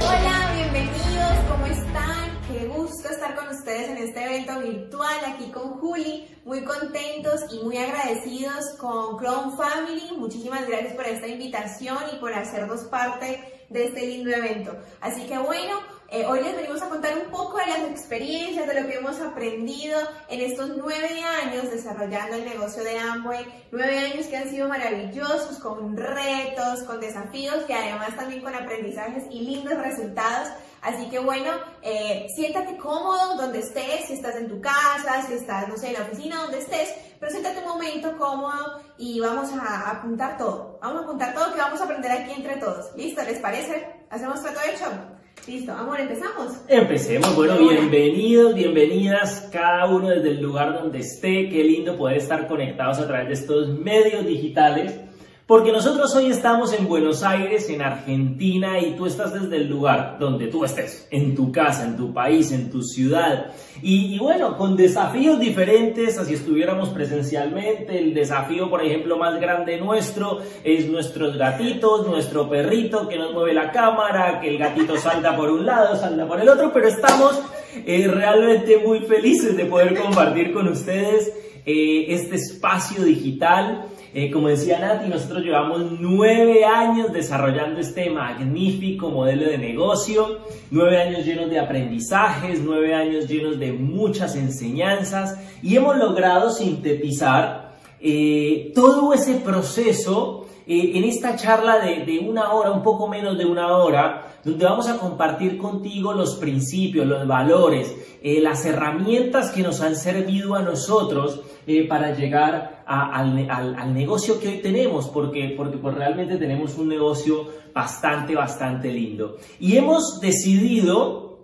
Hola, bienvenidos, ¿cómo están? Qué gusto estar con ustedes en este evento virtual aquí con Juli. Muy contentos y muy agradecidos con Crown Family. Muchísimas gracias por esta invitación y por hacernos parte de este lindo evento. Así que bueno, eh, hoy les venimos a contar un poco de las experiencias, de lo que hemos aprendido en estos nueve años desarrollando el negocio de Amway. Nueve años que han sido maravillosos, con retos, con desafíos y además también con aprendizajes y lindos resultados. Así que bueno, eh, siéntate cómodo donde estés, si estás en tu casa, si estás, no sé, en la oficina, donde estés, pero siéntate un momento cómodo y vamos a apuntar todo. Vamos a apuntar todo que vamos a aprender aquí entre todos. ¿Listo? ¿Les parece? ¿Hacemos trato hecho? Listo, amor, empezamos. Empecemos, bueno, Hola. bienvenidos, bienvenidas, cada uno desde el lugar donde esté, qué lindo poder estar conectados a través de estos medios digitales, porque nosotros hoy estamos en Buenos Aires, en Argentina, y tú estás desde el lugar donde tú estés, en tu casa, en tu país, en tu ciudad, y, bueno, con desafíos diferentes, así estuviéramos presencialmente, el desafío, por ejemplo, más grande nuestro es nuestros gatitos, nuestro perrito que nos mueve la cámara, que el gatito salta por un lado, salta por el otro, pero estamos eh, realmente muy felices de poder compartir con ustedes eh, este espacio digital. Eh, como decía Nati, nosotros llevamos nueve años desarrollando este magnífico modelo de negocio, nueve años llenos de aprendizajes, nueve años llenos de muchas enseñanzas y hemos logrado sintetizar eh, todo ese proceso eh, en esta charla de, de una hora, un poco menos de una hora, donde vamos a compartir contigo los principios, los valores, eh, las herramientas que nos han servido a nosotros eh, para llegar al, al- negocio que hoy tenemos, porque, porque pues, realmente tenemos un negocio bastante, bastante lindo. Y hemos decidido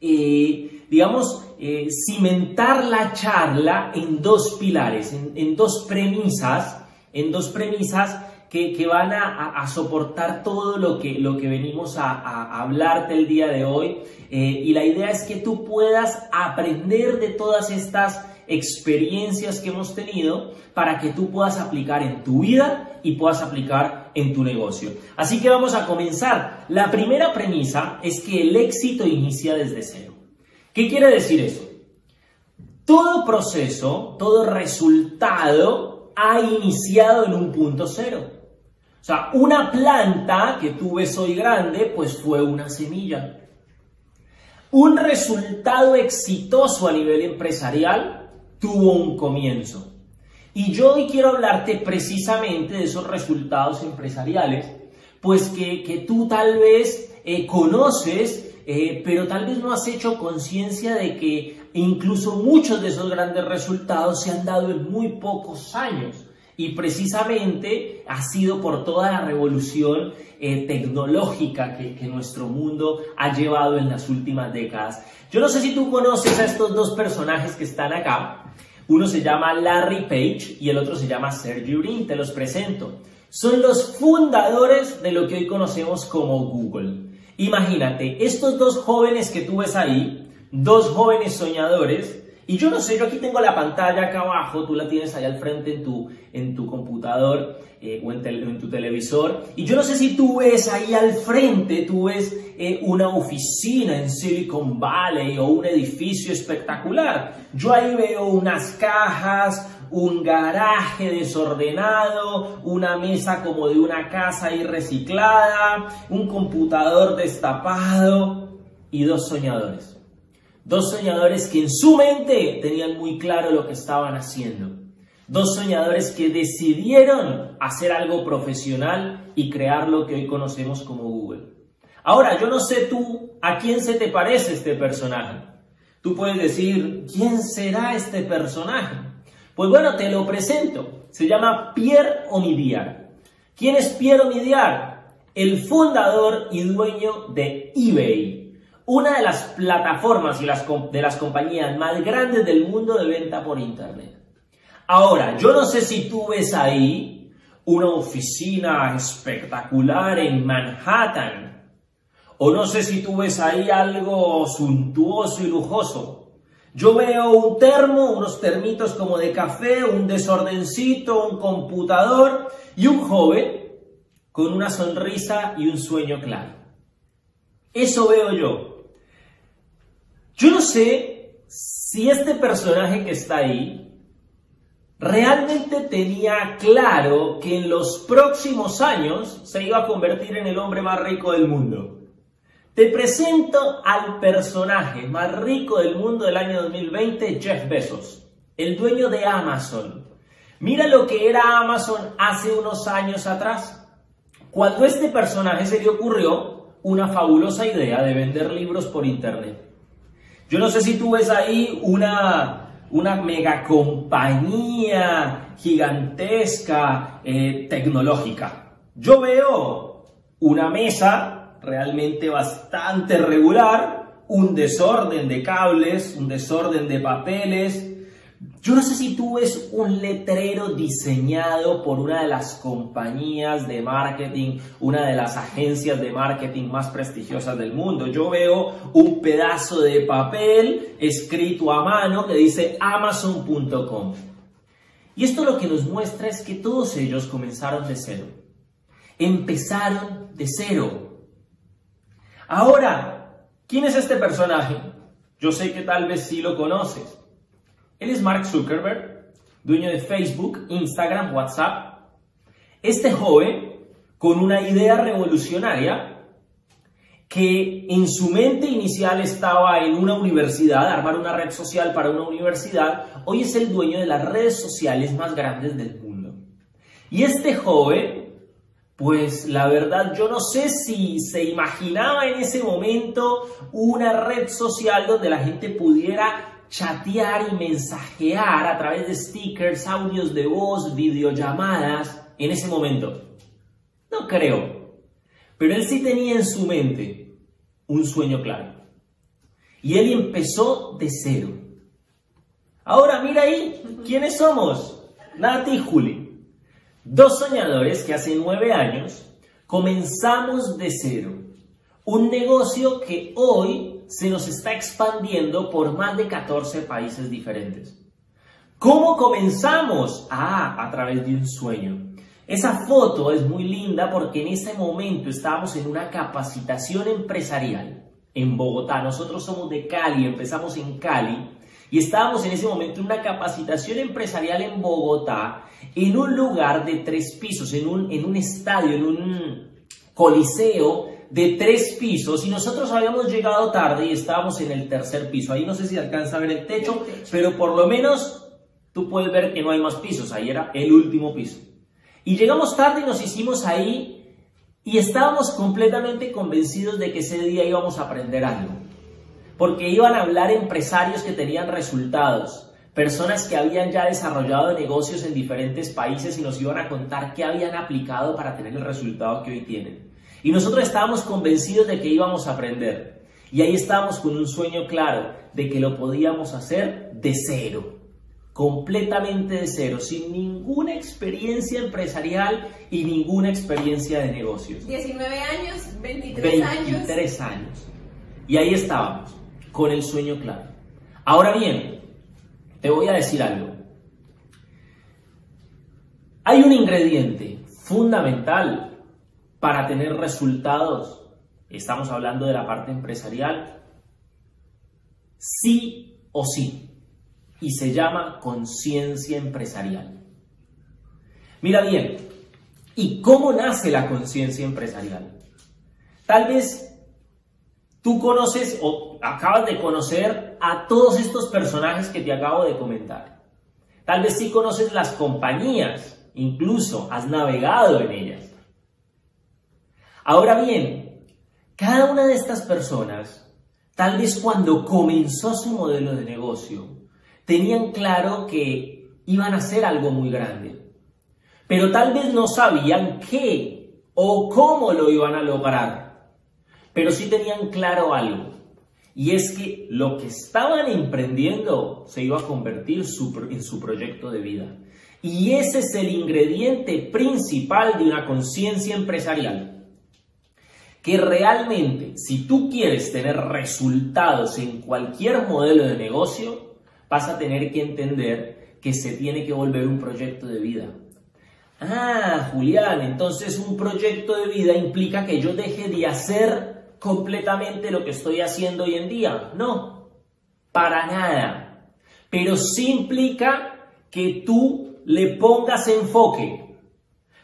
eh, digamos, cimentar la charla en dos pilares, en, en dos premisas, en dos premisas que, van a, soportar todo lo que, lo que venimos a, a hablarte el día de hoy. Eh, y la idea es que tú puedas aprender de todas estas experiencias que hemos tenido para que tú puedas aplicar en tu vida y puedas aplicar en tu negocio. Así que vamos a comenzar. La primera premisa es que el éxito inicia desde cero. ¿Qué quiere decir eso? Todo proceso, todo resultado ha iniciado en un punto cero. O sea, una planta que tú ves hoy grande, pues fue una semilla. Un resultado exitoso a nivel empresarial tuvo un comienzo. Y yo hoy quiero hablarte precisamente de esos resultados empresariales, pues que, que tú tal vez eh, conoces, eh, pero tal vez no has hecho conciencia de que incluso muchos de esos grandes resultados se han dado en muy pocos años. Y precisamente ha sido por toda la revolución eh, tecnológica que, que nuestro mundo ha llevado en las últimas décadas. Yo no sé si tú conoces a estos dos personajes que están acá. Uno se llama Larry Page y el otro se llama Sergey Brin. Te los presento. Son los fundadores de lo que hoy conocemos como Google. Imagínate, estos dos jóvenes que tú ves ahí, dos jóvenes soñadores, y yo no sé, yo aquí tengo la pantalla acá abajo, tú la tienes ahí al frente en tu, en tu computador eh, o en, tu televisor, y yo no sé si tú ves ahí al frente, tú ves eh, una oficina en Silicon Valley o un edificio espectacular. Yo ahí veo unas cajas, un garaje desordenado, una mesa como de una casa ahí reciclada, un computador destapado y dos soñadores. Dos soñadores que en su mente tenían muy claro lo que estaban haciendo. Dos soñadores que decidieron hacer algo profesional y crear lo que hoy conocemos como Google. Ahora, yo no sé tú a quién se te parece este personaje. Tú puedes decir, ¿quién será este personaje? Pues bueno, te lo presento. Se llama Pierre Omidyar. ¿Quién es Pierre Omidyar? El fundador y dueño de eBay, una de las plataformas y las de las compañías más grandes del mundo de venta por Internet. Ahora, yo no sé si tú ves ahí una oficina espectacular en Manhattan, o no sé si tú ves ahí algo suntuoso y lujoso. Yo veo un termo, unos termitos como de café, un desordencito, un computador y un joven con una sonrisa y un sueño claro. Eso veo yo. Yo no sé si este personaje que está ahí realmente tenía claro que en los próximos años se iba a convertir en el hombre más rico del mundo. Te presento al personaje más rico del mundo del año 2020, Jeff Bezos, el dueño de Amazon. Mira lo que era Amazon hace unos años atrás. Cuando este personaje se le ocurrió una fabulosa idea de vender libros por internet. Yo no sé si tú ves ahí una, una mega compañía gigantesca eh, tecnológica. Yo veo una mesa realmente bastante regular, un desorden de cables, un desorden de papeles. Yo no sé si tú ves un letrero diseñado por una de las compañías de marketing, una de las agencias de marketing más prestigiosas del mundo. Yo veo un pedazo de papel escrito a mano que dice amazon.com. Y esto lo que nos muestra es que todos ellos comenzaron de cero. Empezaron de cero. Ahora, ¿quién es este personaje? Yo sé que tal vez sí lo conoces. Él es Mark Zuckerberg, dueño de Facebook, Instagram, WhatsApp. Este joven, con una idea revolucionaria, que en su mente inicial estaba en una universidad, armar una red social para una universidad, hoy es el dueño de las redes sociales más grandes del mundo. Y este joven pues la verdad yo no sé si se imaginaba en ese momento una red social donde la gente pudiera chatear y mensajear a través de stickers, audios de voz, videollamadas en ese momento. No creo. Pero él sí tenía en su mente un sueño claro. Y él empezó de cero. Ahora mira ahí, ¿quiénes somos? Nati y Juli. Dos soñadores que hace nueve años comenzamos de cero. Un negocio que hoy se nos está expandiendo por más de 14 países diferentes. ¿Cómo comenzamos? Ah, a través de un sueño. Esa foto es muy linda porque en ese momento estábamos en una capacitación empresarial en Bogotá. Nosotros somos de Cali, empezamos en Cali y estábamos en ese momento en una capacitación empresarial en Bogotá, en un lugar de tres pisos, en un, en un estadio, en un coliseo de tres pisos y nosotros habíamos llegado tarde y estábamos en el tercer piso. Ahí no sé si alcanza a ver el techo, pero por lo menos tú puedes ver que no hay más pisos. Ahí era el último piso. Y llegamos tarde y nos hicimos ahí y estábamos completamente convencidos de que ese día íbamos a aprender algo porque iban a hablar empresarios que tenían resultados, personas que habían ya desarrollado negocios en diferentes países y nos iban a contar qué habían aplicado para tener el resultado que hoy tienen. Y nosotros estábamos convencidos de que íbamos a aprender. Y ahí estábamos con un sueño claro de que lo podíamos hacer de cero, completamente de cero, sin ninguna experiencia empresarial y ninguna experiencia de negocios. 19 años, 23 años. 23 años. Y ahí estábamos con el sueño claro. Ahora bien, te voy a decir algo. Hay un ingrediente fundamental para tener resultados. Estamos hablando de la parte empresarial. Sí o sí. Y se llama conciencia empresarial. Mira bien, ¿y cómo nace la conciencia empresarial? Tal vez Tú conoces o acabas de conocer a todos estos personajes que te acabo de comentar. Tal vez sí conoces las compañías, incluso has navegado en ellas. Ahora bien, cada una de estas personas, tal vez cuando comenzó su modelo de negocio, tenían claro que iban a hacer algo muy grande, pero tal vez no sabían qué o cómo lo iban a lograr. Pero sí tenían claro algo, y es que lo que estaban emprendiendo se iba a convertir en su proyecto de vida. Y ese es el ingrediente principal de una conciencia empresarial. Que realmente, si tú quieres tener resultados en cualquier modelo de negocio, vas a tener que entender que se tiene que volver un proyecto de vida. Ah, Julián, entonces un proyecto de vida implica que yo deje de hacer completamente lo que estoy haciendo hoy en día. No, para nada. Pero sí implica que tú le pongas enfoque,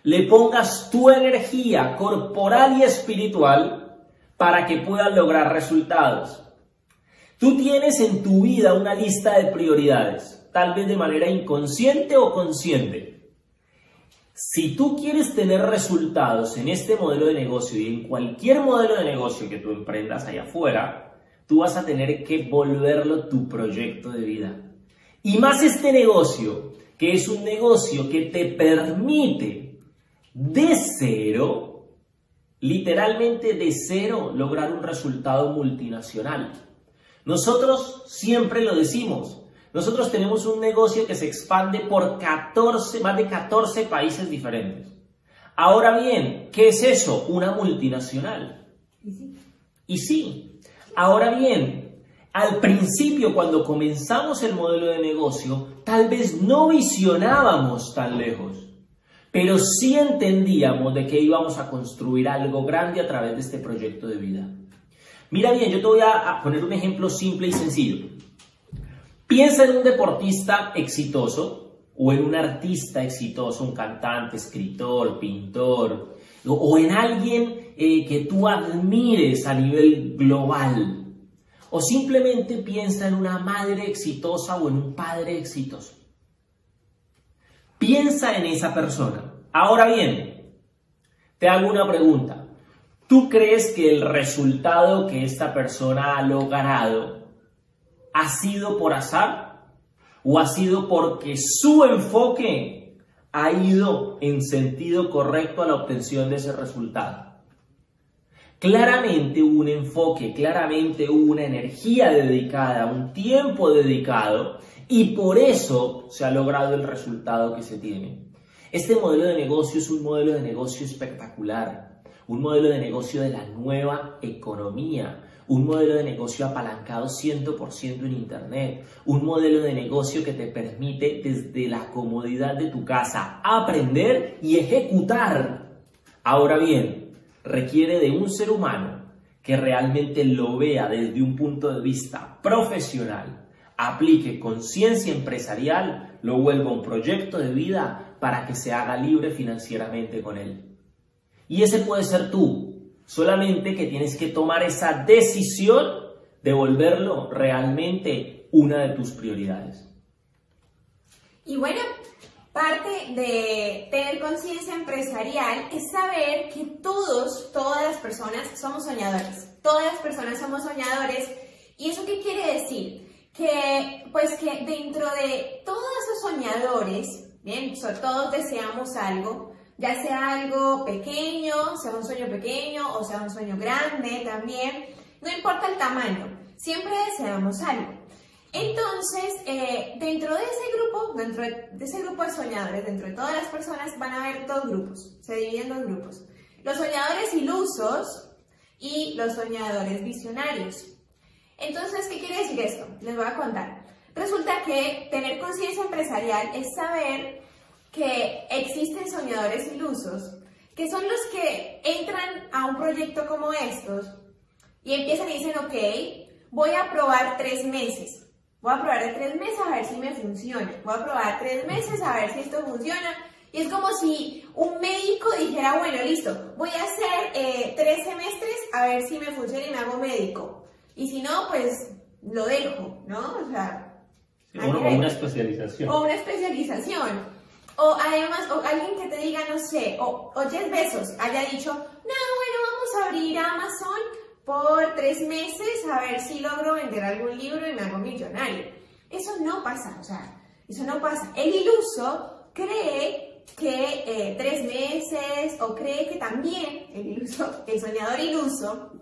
le pongas tu energía corporal y espiritual para que puedas lograr resultados. Tú tienes en tu vida una lista de prioridades, tal vez de manera inconsciente o consciente. Si tú quieres tener resultados en este modelo de negocio y en cualquier modelo de negocio que tú emprendas allá afuera, tú vas a tener que volverlo tu proyecto de vida. Y más este negocio, que es un negocio que te permite de cero, literalmente de cero, lograr un resultado multinacional. Nosotros siempre lo decimos, nosotros tenemos un negocio que se expande por 14, más de 14 países diferentes. Ahora bien, ¿qué es eso? Una multinacional. Y sí. Y sí. Ahora bien, al principio cuando comenzamos el modelo de negocio, tal vez no visionábamos tan lejos, pero sí entendíamos de que íbamos a construir algo grande a través de este proyecto de vida. Mira bien, yo te voy a poner un ejemplo simple y sencillo. Piensa en un deportista exitoso o en un artista exitoso, un cantante, escritor, pintor, o, en alguien eh, que tú admires a nivel global. O simplemente piensa en una madre exitosa o en un padre exitoso. Piensa en esa persona. Ahora bien, te hago una pregunta. ¿Tú crees que el resultado que esta persona ha logrado ¿Ha sido por azar? ¿O ha sido porque su enfoque ha ido en sentido correcto a la obtención de ese resultado? Claramente un enfoque, claramente una energía dedicada, un tiempo dedicado y por eso se ha logrado el resultado que se tiene. Este modelo de negocio es un modelo de negocio espectacular, un modelo de negocio de la nueva economía, un modelo de negocio apalancado 100% en Internet, un modelo de negocio que te permite desde la comodidad de tu casa aprender y ejecutar. Ahora bien, requiere de un ser humano que realmente lo vea desde un punto de vista profesional, aplique conciencia empresarial, lo vuelva un proyecto de vida para que se haga libre financieramente con él. Y ese puede ser tú, Solamente que tienes que tomar esa decisión de volverlo realmente una de tus prioridades. Y bueno, parte de tener conciencia empresarial es saber que todos, todas las personas somos soñadores. Todas las personas somos soñadores. ¿Y eso qué quiere decir? Que pues que dentro de todos esos soñadores, bien, todos deseamos algo, ya sea algo pequeño, sea un sueño pequeño o sea un sueño grande también, no importa el tamaño, siempre deseamos algo. Entonces, eh, dentro de ese grupo, dentro de, ese grupo de soñadores, dentro de todas las personas, van a haber dos grupos, se dividen dos grupos. Los soñadores ilusos y los soñadores visionarios. Entonces, ¿qué quiere decir esto? Les voy a contar. Resulta que tener conciencia empresarial es saber que existen soñadores ilusos, que son los que entran a un proyecto como estos y empiezan y dicen, ok, voy a probar tres meses. Voy a probar tres meses a ver si me funciona. Voy a probar tres meses a ver si esto funciona. Y es como si un médico dijera, bueno, listo, voy a hacer eh, tres semestres a ver si me funciona y me hago médico. Y si no, pues lo dejo, ¿no? O sea... o una especialización. O una especialización. O además, o alguien que te diga, no sé, o, o Jeff Bezos haya dicho, no, bueno, vamos a abrir Amazon por tres meses a ver si logro vender algún libro y me hago millonario. Eso no pasa, o sea, eso no pasa. El iluso cree que eh, tres meses o cree que también, el iluso, el soñador iluso,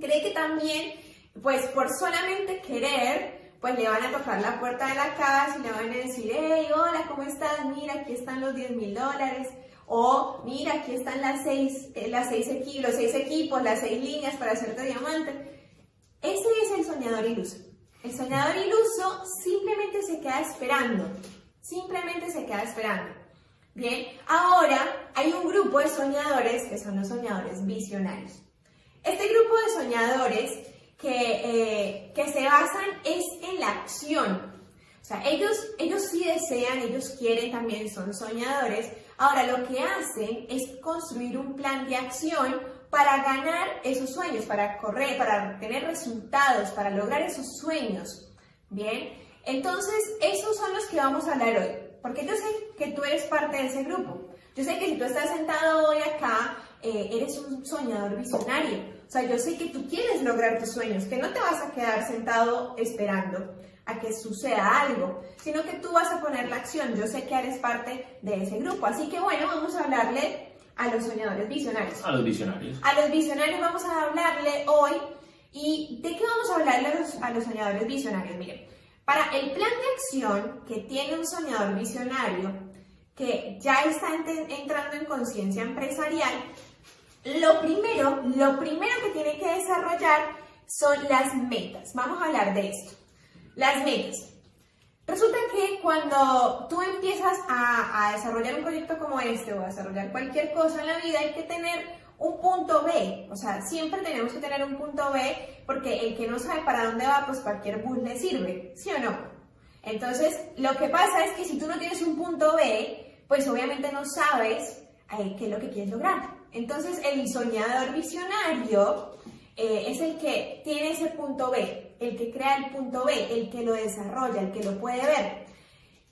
cree que también, pues por solamente querer, pues le van a tocar la puerta de la casa y le van a decir, hey, hola, ¿cómo estás? Mira, aquí están los 10 mil dólares. O mira, aquí están las seis, eh, las seis los seis equipos, las seis líneas para hacerte diamante. Ese es el soñador iluso. El soñador iluso simplemente se queda esperando. Simplemente se queda esperando. Bien, ahora hay un grupo de soñadores que son los soñadores visionarios. Este grupo de soñadores que, eh, que se basan es en la acción. O sea, ellos, ellos sí desean, ellos quieren, también son soñadores. Ahora, lo que hacen es construir un plan de acción para ganar esos sueños, para correr, para tener resultados, para lograr esos sueños. Bien, entonces esos son los que vamos a hablar hoy, porque yo sé que tú eres parte de ese grupo. Yo sé que si tú estás sentado hoy acá, eh, eres un soñador visionario. O sea, yo sé que tú quieres lograr tus sueños, que no te vas a quedar sentado esperando a que suceda algo, sino que tú vas a poner la acción. Yo sé que eres parte de ese grupo. Así que bueno, vamos a hablarle a los soñadores visionarios. A los visionarios. A los visionarios vamos a hablarle hoy. ¿Y de qué vamos a hablarle a los, a los soñadores visionarios? Miren, para el plan de acción que tiene un soñador visionario, que ya está entrando en conciencia empresarial, lo primero, lo primero que tiene que desarrollar son las metas. Vamos a hablar de esto. Las metas. Resulta que cuando tú empiezas a, desarrollar un proyecto como este o a desarrollar cualquier cosa en la vida, hay que tener un punto B. O sea, siempre tenemos que tener un punto B porque el que no sabe para dónde va, pues cualquier bus le sirve, ¿sí o no? Entonces, lo que pasa es que si tú no tienes un punto B, pues obviamente no sabes eh, qué es lo que quieres lograr. Entonces, el soñador visionario eh, es el que tiene ese punto B, el que crea el punto B, el que lo desarrolla, el que lo puede ver.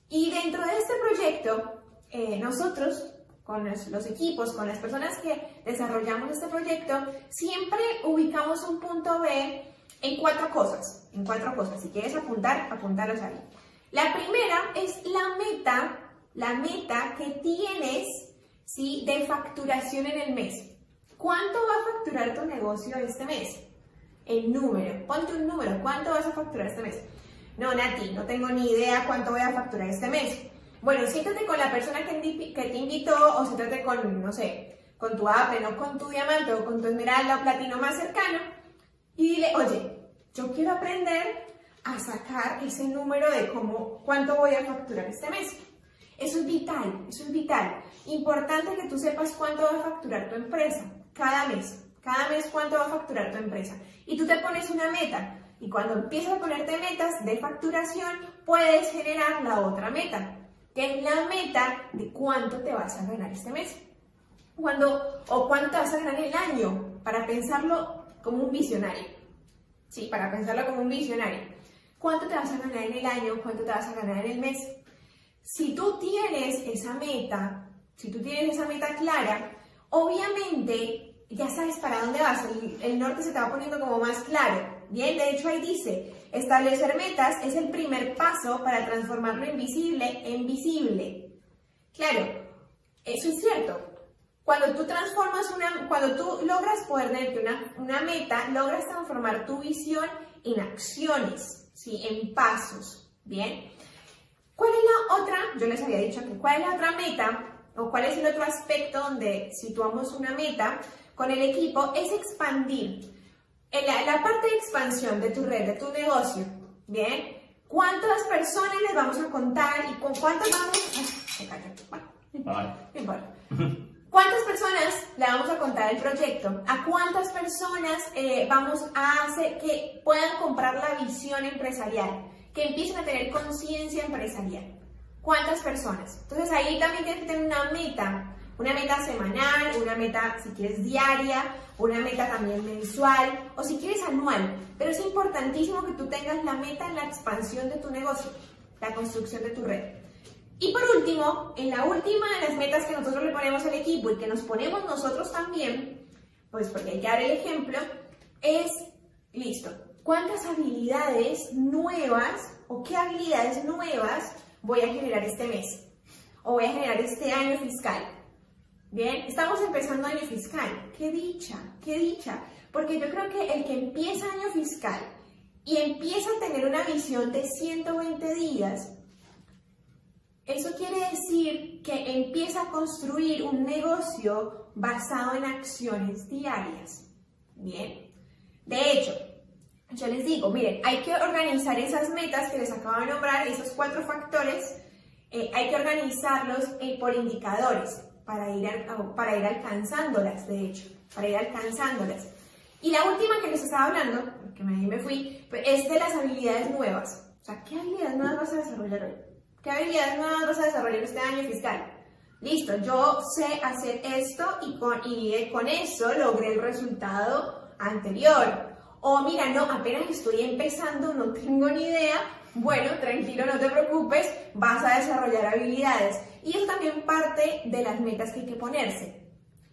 Y dentro de este proyecto, eh, nosotros, con los, equipos, con las personas que desarrollamos este proyecto, siempre ubicamos un punto B en cuatro cosas. En cuatro cosas. Si quieres apuntar, apuntaros ahí. La primera es la meta, la meta que tienes ¿sí? de facturación en el mes. ¿Cuánto va a facturar tu negocio este mes? El número. Ponte un número. ¿Cuánto vas a facturar este mes? No, Nati, no tengo ni idea cuánto voy a facturar este mes. Bueno, siéntate con la persona que, te invitó o siéntate con, no sé, con tu Apple no con tu diamante o con tu esmeralda o platino más cercano y dile, oye, yo quiero aprender a sacar ese número de cómo, cuánto voy a facturar este mes. Eso es vital, eso es vital. Importante que tú sepas cuánto va a facturar tu empresa cada mes. Cada mes cuánto va a facturar tu empresa. Y tú te pones una meta. Y cuando empiezas a ponerte metas de facturación, puedes generar la otra meta, que es la meta de cuánto te vas a ganar este mes. Cuando, o cuánto te vas a ganar el año, para pensarlo como un visionario. Sí, para pensarlo como un visionario. ¿Cuánto te vas a ganar en el año? ¿Cuánto te vas a ganar en el mes? Si tú tienes esa meta, si tú tienes esa meta clara, obviamente ya sabes para dónde vas, el, norte se te va poniendo como más claro. Bien, de hecho ahí dice, establecer metas es el primer paso para transformar lo invisible en visible. Claro, eso es cierto. Cuando tú transformas una, cuando tú logras ponerte una, una meta, logras transformar tu visión en acciones, ¿sí? en pasos. Bien. ¿Cuál es la otra? Yo les había dicho que cuál es la otra meta o cuál es el otro aspecto donde situamos una meta con el equipo es expandir. En la, parte de expansión de tu red, de tu negocio, ¿bien? ¿Cuántas personas les vamos a contar y con cuántas vamos... ¿Cuántas personas le vamos a contar el proyecto? ¿A cuántas personas eh, vamos a hacer que puedan comprar la visión empresarial? Que empiecen a tener conciencia empresarial. ¿Cuántas personas? Entonces ahí también tienes que tener una meta, una meta semanal, una meta si quieres diaria, una meta también mensual o si quieres anual. Pero es importantísimo que tú tengas la meta en la expansión de tu negocio, la construcción de tu red. Y por último, en la última de las metas que nosotros le ponemos al equipo y que nos ponemos nosotros también, pues porque hay que dar el ejemplo, es, listo, ¿cuántas habilidades nuevas o qué habilidades nuevas voy a generar este mes o voy a generar este año fiscal. Bien, estamos empezando año fiscal. Qué dicha, qué dicha. Porque yo creo que el que empieza año fiscal y empieza a tener una visión de 120 días, eso quiere decir que empieza a construir un negocio basado en acciones diarias. Bien. De hecho, yo les digo, miren, hay que organizar esas metas que les acabo de nombrar, esos cuatro factores, eh, hay que organizarlos eh, por indicadores para ir, para ir alcanzándolas, de hecho, para ir alcanzándolas. Y la última que les estaba hablando, que me, me fui, es de las habilidades nuevas. O sea, ¿qué habilidades nuevas vas a desarrollar hoy? ¿Qué habilidades nuevas vas a desarrollar este año fiscal? Listo, yo sé hacer esto y con, y con eso logré el resultado anterior. O mira, no, apenas estoy empezando, no tengo ni idea. Bueno, tranquilo, no te preocupes, vas a desarrollar habilidades. Y es también parte de las metas que hay que ponerse.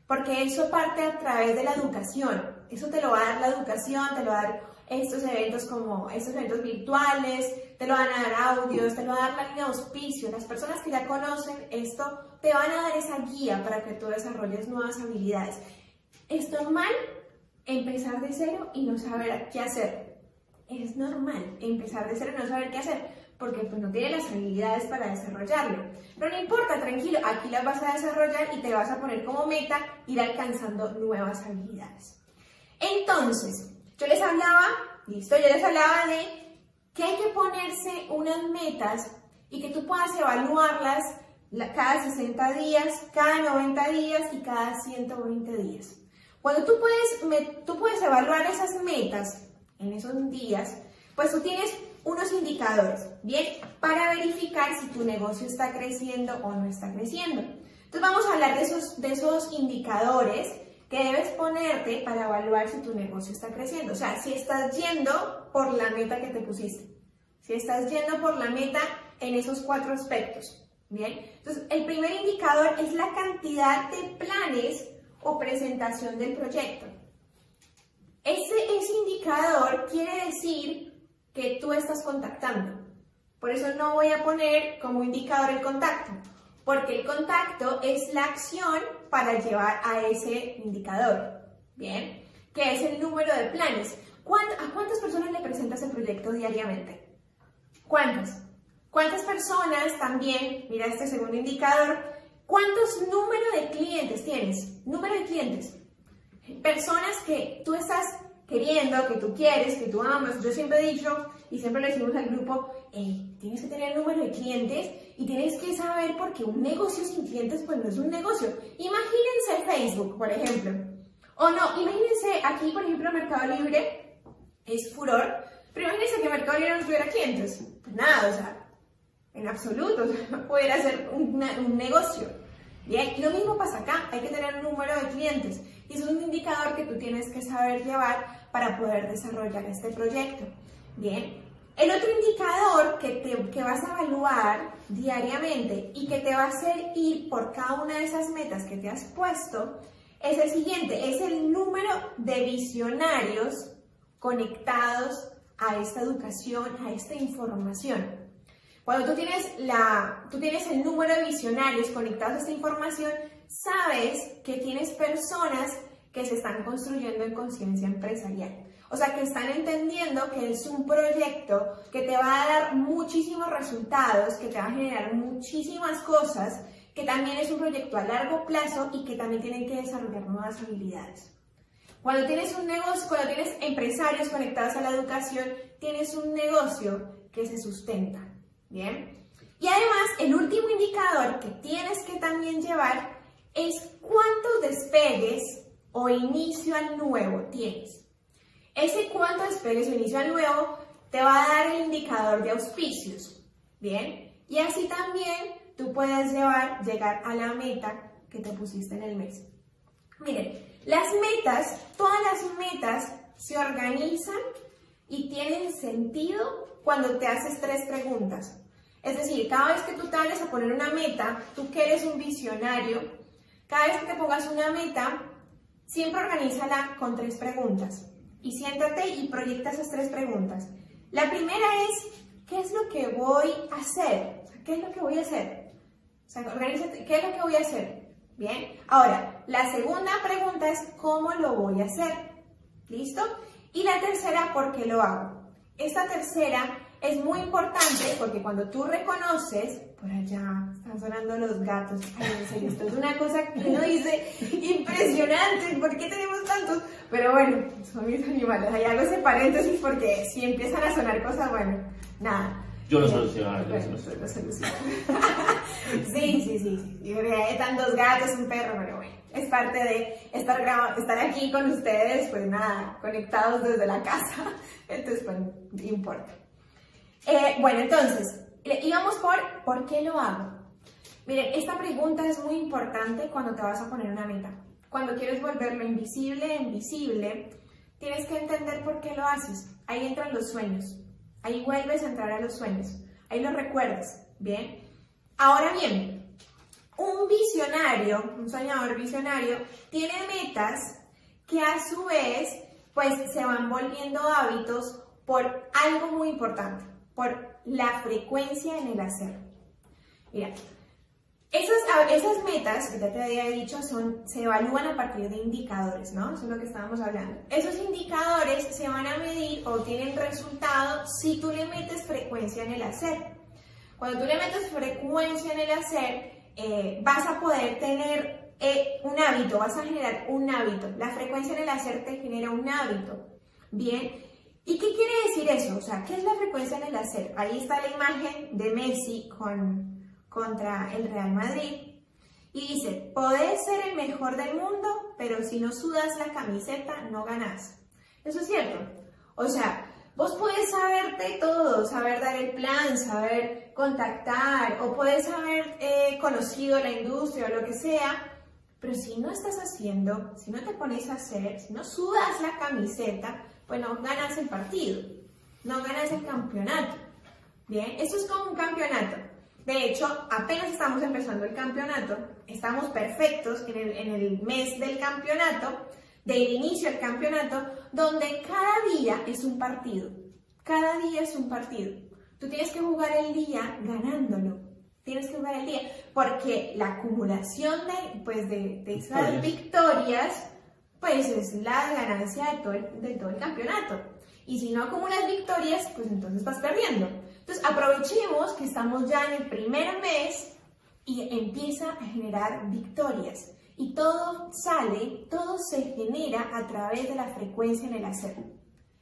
Porque eso parte a través de la educación. Eso te lo va a dar la educación, te lo va a dar estos eventos como estos eventos virtuales, te lo van a dar audios, te lo va a dar la línea de auspicio. Las personas que ya conocen esto te van a dar esa guía para que tú desarrolles nuevas habilidades. Es normal empezar de cero y no saber qué hacer. Es normal empezar de cero y no saber qué hacer porque pues, no tiene las habilidades para desarrollarlo. Pero no importa, tranquilo, aquí las vas a desarrollar y te vas a poner como meta ir alcanzando nuevas habilidades. Entonces, yo les hablaba, listo, yo les hablaba de que hay que ponerse unas metas y que tú puedas evaluarlas cada 60 días, cada 90 días y cada 120 días. Cuando tú puedes, tú puedes evaluar esas metas en esos días, pues tú tienes unos indicadores, ¿bien? Para verificar si tu negocio está creciendo o no está creciendo. Entonces vamos a hablar de esos, de esos indicadores que debes ponerte para evaluar si tu negocio está creciendo. O sea, si estás yendo por la meta que te pusiste. Si estás yendo por la meta en esos cuatro aspectos. Bien, entonces el primer indicador es la cantidad de planes o presentación del proyecto. Ese, ese indicador quiere decir que tú estás contactando. Por eso no voy a poner como indicador el contacto, porque el contacto es la acción para llevar a ese indicador, ¿bien? Que es el número de planes. ¿A cuántas personas le presentas el proyecto diariamente? ¿Cuántas? ¿Cuántas personas también, mira este segundo indicador, cuántos número de clientes tienes? Número de clientes. Personas que tú estás queriendo, que tú quieres, que tú amas. Yo siempre he dicho, y siempre le decimos al grupo, tienes que tener el número de clientes y tienes que saber porque un negocio sin clientes pues no es un negocio. Imagínense Facebook, por ejemplo. O no, imagínense aquí, por ejemplo, Mercado Libre es furor, pero imagínense que Mercado Libre no tuviera clientes. Pues nada, o sea, en absoluto, poder hacer un, un negocio. Bien, lo mismo pasa acá, hay que tener un número de clientes y es un indicador que tú tienes que saber llevar para poder desarrollar este proyecto. Bien, el otro indicador que, te, que vas a evaluar diariamente y que te va a hacer ir por cada una de esas metas que te has puesto es el siguiente, es el número de visionarios conectados a esta educación, a esta información. Cuando tú tienes, la, tú tienes el número de visionarios conectados a esta información, sabes que tienes personas que se están construyendo en conciencia empresarial. O sea, que están entendiendo que es un proyecto que te va a dar muchísimos resultados, que te va a generar muchísimas cosas, que también es un proyecto a largo plazo y que también tienen que desarrollar nuevas habilidades. Cuando tienes un negocio, cuando tienes empresarios conectados a la educación, tienes un negocio que se sustenta. ¿Bien? Y además, el último indicador que tienes que también llevar es cuántos despegues o inicio al nuevo tienes. Ese cuánto despegues o inicio al nuevo te va a dar el indicador de auspicios. ¿Bien? Y así también tú puedes llevar, llegar a la meta que te pusiste en el mes. Miren, las metas, todas las metas se organizan y tienen sentido cuando te haces tres preguntas. Es decir, cada vez que tú te vayas a poner una meta, tú que eres un visionario, cada vez que te pongas una meta, siempre organízala con tres preguntas. Y siéntate y proyecta esas tres preguntas. La primera es, ¿qué es lo que voy a hacer? ¿Qué es lo que voy a hacer? O sea, organízate, ¿qué es lo que voy a hacer? Bien. Ahora, la segunda pregunta es, ¿cómo lo voy a hacer? ¿Listo? Y la tercera, ¿por qué lo hago? Esta tercera es muy importante porque cuando tú reconoces, por allá están sonando los gatos, ay, esto es una cosa que uno dice impresionante, ¿por qué tenemos tantos? Pero bueno, son mis animales, ahí hago ese paréntesis porque si empiezan a sonar cosas, bueno, nada. Yo lo soluciono. Bueno, lo soluciono. sí, sí, sí. sí. Están dos gatos, un perro, pero bueno. Es parte de estar, aquí con ustedes, pues nada, conectados desde la casa. Entonces, pues, no importa. Eh, bueno, entonces, íbamos por ¿por qué lo hago? Miren, esta pregunta es muy importante cuando te vas a poner una meta. Cuando quieres volverlo invisible en visible, tienes que entender por qué lo haces. Ahí entran los sueños. Ahí vuelves a entrar a los sueños. Ahí lo recuerdas. Bien. Ahora bien, un visionario, un soñador visionario, tiene metas que a su vez, pues se van volviendo hábitos por algo muy importante, por la frecuencia en el hacer. Mira, esas, esas metas, que ya te había dicho, son, se evalúan a partir de indicadores, ¿no? Eso es lo que estábamos hablando. Esos indicadores se van a medir o tienen resultado si tú le metes frecuencia en el hacer. Cuando tú le metes frecuencia en el hacer, eh, vas a poder tener eh, un hábito, vas a generar un hábito. La frecuencia en el hacer te genera un hábito. Bien. ¿Y qué quiere decir eso? O sea, ¿qué es la frecuencia en el hacer? Ahí está la imagen de Messi con contra el Real Madrid. Y dice, podés ser el mejor del mundo, pero si no sudas la camiseta, no ganás. Eso es cierto. O sea, vos puedes saberte todo, saber dar el plan, saber contactar, o puedes haber eh, conocido la industria o lo que sea, pero si no estás haciendo, si no te pones a hacer, si no sudas la camiseta, pues no ganas el partido, no ganas el campeonato. Bien, eso es como un campeonato. De hecho, apenas estamos empezando el campeonato, estamos perfectos en el, mes del campeonato, del inicio del campeonato, donde cada día es un partido. Cada día es un partido. Tú tienes que jugar el día ganándolo. Tienes que jugar el día. Porque la acumulación de, pues, de, esas victorias, pues es la ganancia de todo, de todo el campeonato. Y si no acumulas victorias, pues entonces vas perdiendo. Entonces aprovechemos que estamos ya en el primer mes y empieza a generar victorias. Y todo sale, todo se genera a través de la frecuencia en el hacer.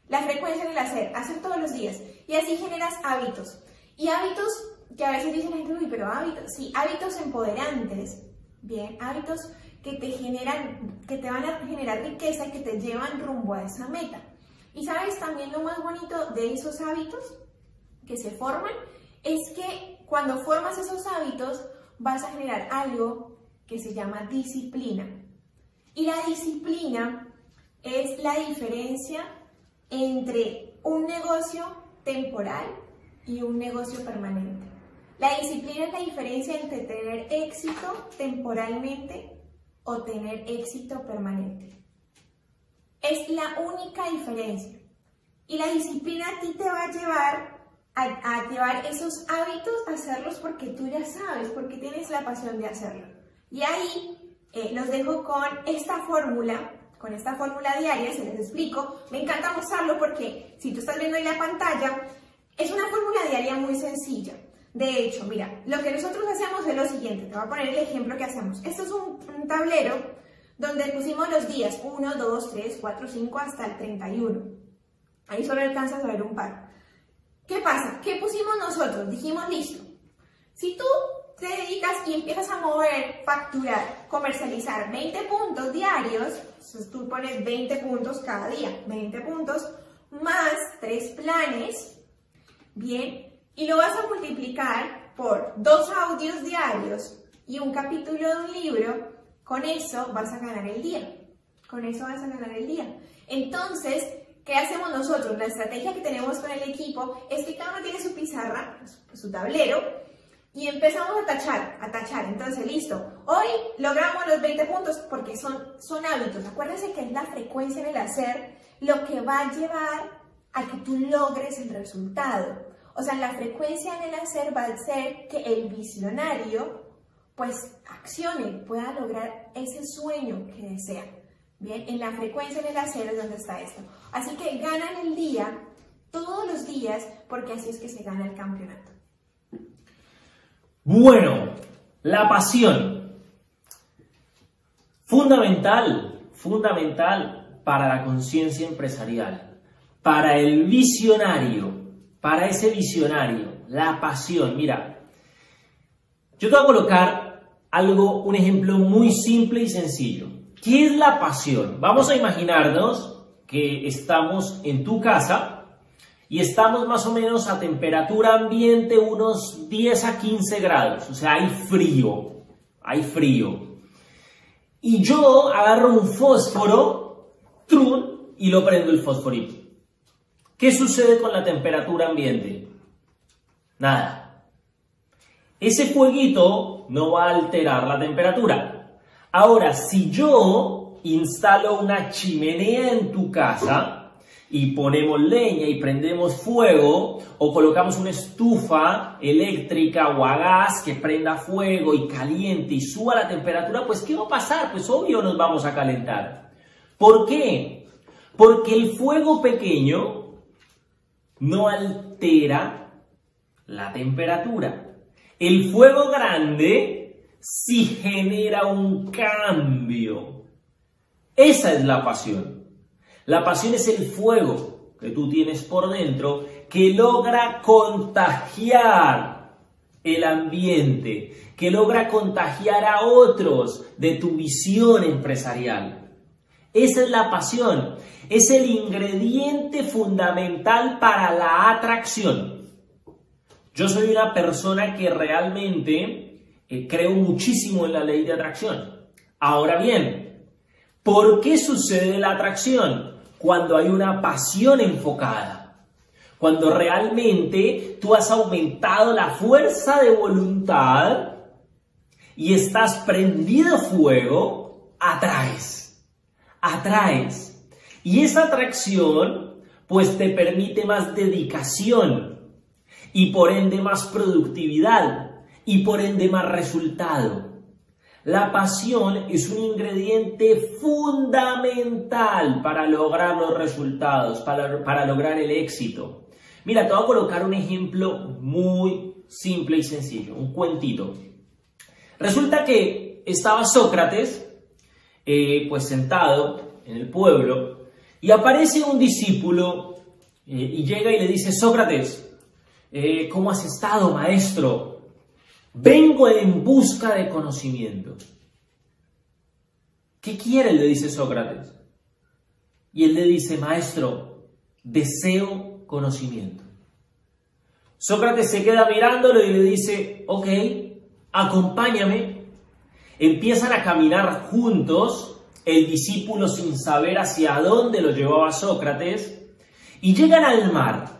La frecuencia en el hacer, hacer todos los días. Y así generas hábitos. Y hábitos que a veces dicen uy, pero hábitos, sí, hábitos empoderantes, bien, hábitos que te generan, que te van a generar riqueza y que te llevan rumbo a esa meta. Y sabes también lo más bonito de esos hábitos que se forman es que cuando formas esos hábitos vas a generar algo que se llama disciplina. Y la disciplina es la diferencia entre un negocio temporal y un negocio permanente. La disciplina es la diferencia entre tener éxito temporalmente o tener éxito permanente. Es la única diferencia. Y la disciplina a ti te va a llevar a, llevar esos hábitos, a hacerlos porque tú ya sabes, porque tienes la pasión de hacerlo. Y ahí eh, los dejo con esta fórmula, con esta fórmula diaria, se les explico. Me encanta mostrarlo porque si tú estás viendo ahí la pantalla, es una fórmula diaria muy sencilla. De hecho, mira, lo que nosotros hacemos es lo siguiente. Te voy a poner el ejemplo que hacemos. Esto es un, un tablero donde pusimos los días 1, 2, 3, 4, 5 hasta el 31. Ahí solo alcanzas a ver un par. ¿Qué pasa? ¿Qué pusimos nosotros? Dijimos, listo. Si tú te dedicas y empiezas a mover, facturar, comercializar 20 puntos diarios, entonces tú pones 20 puntos cada día, 20 puntos más 3 planes, bien, y lo vas a multiplicar por dos audios diarios y un capítulo de un libro, con eso vas a ganar el día. Con eso vas a ganar el día. Entonces, ¿qué hacemos nosotros? La estrategia que tenemos con el equipo es que cada uno tiene su pizarra, su tablero, y empezamos a tachar, a tachar. Entonces, listo. Hoy logramos los 20 puntos porque son, son hábitos. Acuérdense que es la frecuencia en el hacer lo que va a llevar a que tú logres el resultado. O sea, la frecuencia en el hacer va a ser que el visionario pues accione, pueda lograr ese sueño que desea. Bien, en la frecuencia en el hacer es donde está esto. Así que ganan el día, todos los días, porque así es que se gana el campeonato. Bueno, la pasión. Fundamental, fundamental para la conciencia empresarial, para el visionario, para ese visionario la pasión. Mira, yo te voy a colocar algo, un ejemplo muy simple y sencillo. ¿Qué es la pasión? Vamos a imaginarnos que estamos en tu casa y estamos más o menos a temperatura ambiente unos 10 a 15 grados, o sea, hay frío, hay frío. Y yo agarro un fósforo, trun, y lo prendo el fosforito. ¿Qué sucede con la temperatura ambiente? Nada. Ese fueguito no va a alterar la temperatura. Ahora, si yo instalo una chimenea en tu casa, y ponemos leña y prendemos fuego o colocamos una estufa eléctrica o a gas que prenda fuego y caliente y suba la temperatura, pues ¿qué va a pasar? Pues obvio nos vamos a calentar. ¿Por qué? Porque el fuego pequeño no altera la temperatura. El fuego grande sí genera un cambio. Esa es la pasión. La pasión es el fuego que tú tienes por dentro que logra contagiar el ambiente, que logra contagiar a otros de tu visión empresarial. Esa es la pasión, es el ingrediente fundamental para la atracción. Yo soy una persona que realmente eh, creo muchísimo en la ley de atracción. Ahora bien, ¿por qué sucede la atracción? Cuando hay una pasión enfocada, cuando realmente tú has aumentado la fuerza de voluntad y estás prendido fuego, atraes, atraes. Y esa atracción pues te permite más dedicación y por ende más productividad y por ende más resultado. La pasión es un ingrediente fundamental para lograr los resultados, para, lograr el éxito. Mira, te voy a colocar un ejemplo muy simple y sencillo, un cuentito. Resulta que estaba Sócrates, eh, pues sentado en el pueblo, y aparece un discípulo eh, y llega y le dice, Sócrates, eh, ¿cómo has estado, maestro? Vengo en busca de conocimiento. ¿Qué quiere? Le dice Sócrates. Y él le dice, maestro, deseo conocimiento. Sócrates se queda mirándolo y le dice, ok, acompáñame. Empiezan a caminar juntos, el discípulo sin saber hacia dónde lo llevaba Sócrates, y llegan al mar.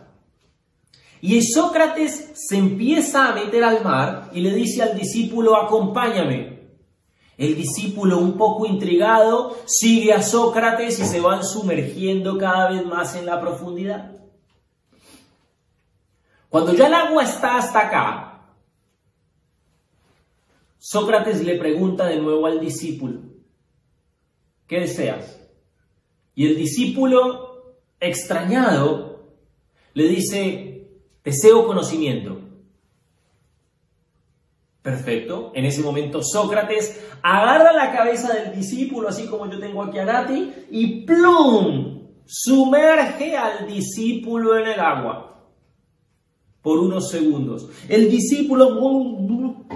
Y Sócrates se empieza a meter al mar y le dice al discípulo, acompáñame. El discípulo, un poco intrigado, sigue a Sócrates y se van sumergiendo cada vez más en la profundidad. Cuando ya el agua está hasta acá, Sócrates le pregunta de nuevo al discípulo, ¿qué deseas? Y el discípulo, extrañado, le dice, Deseo conocimiento. Perfecto. En ese momento Sócrates agarra la cabeza del discípulo, así como yo tengo aquí a Nati, y ¡plum! Sumerge al discípulo en el agua por unos segundos. El discípulo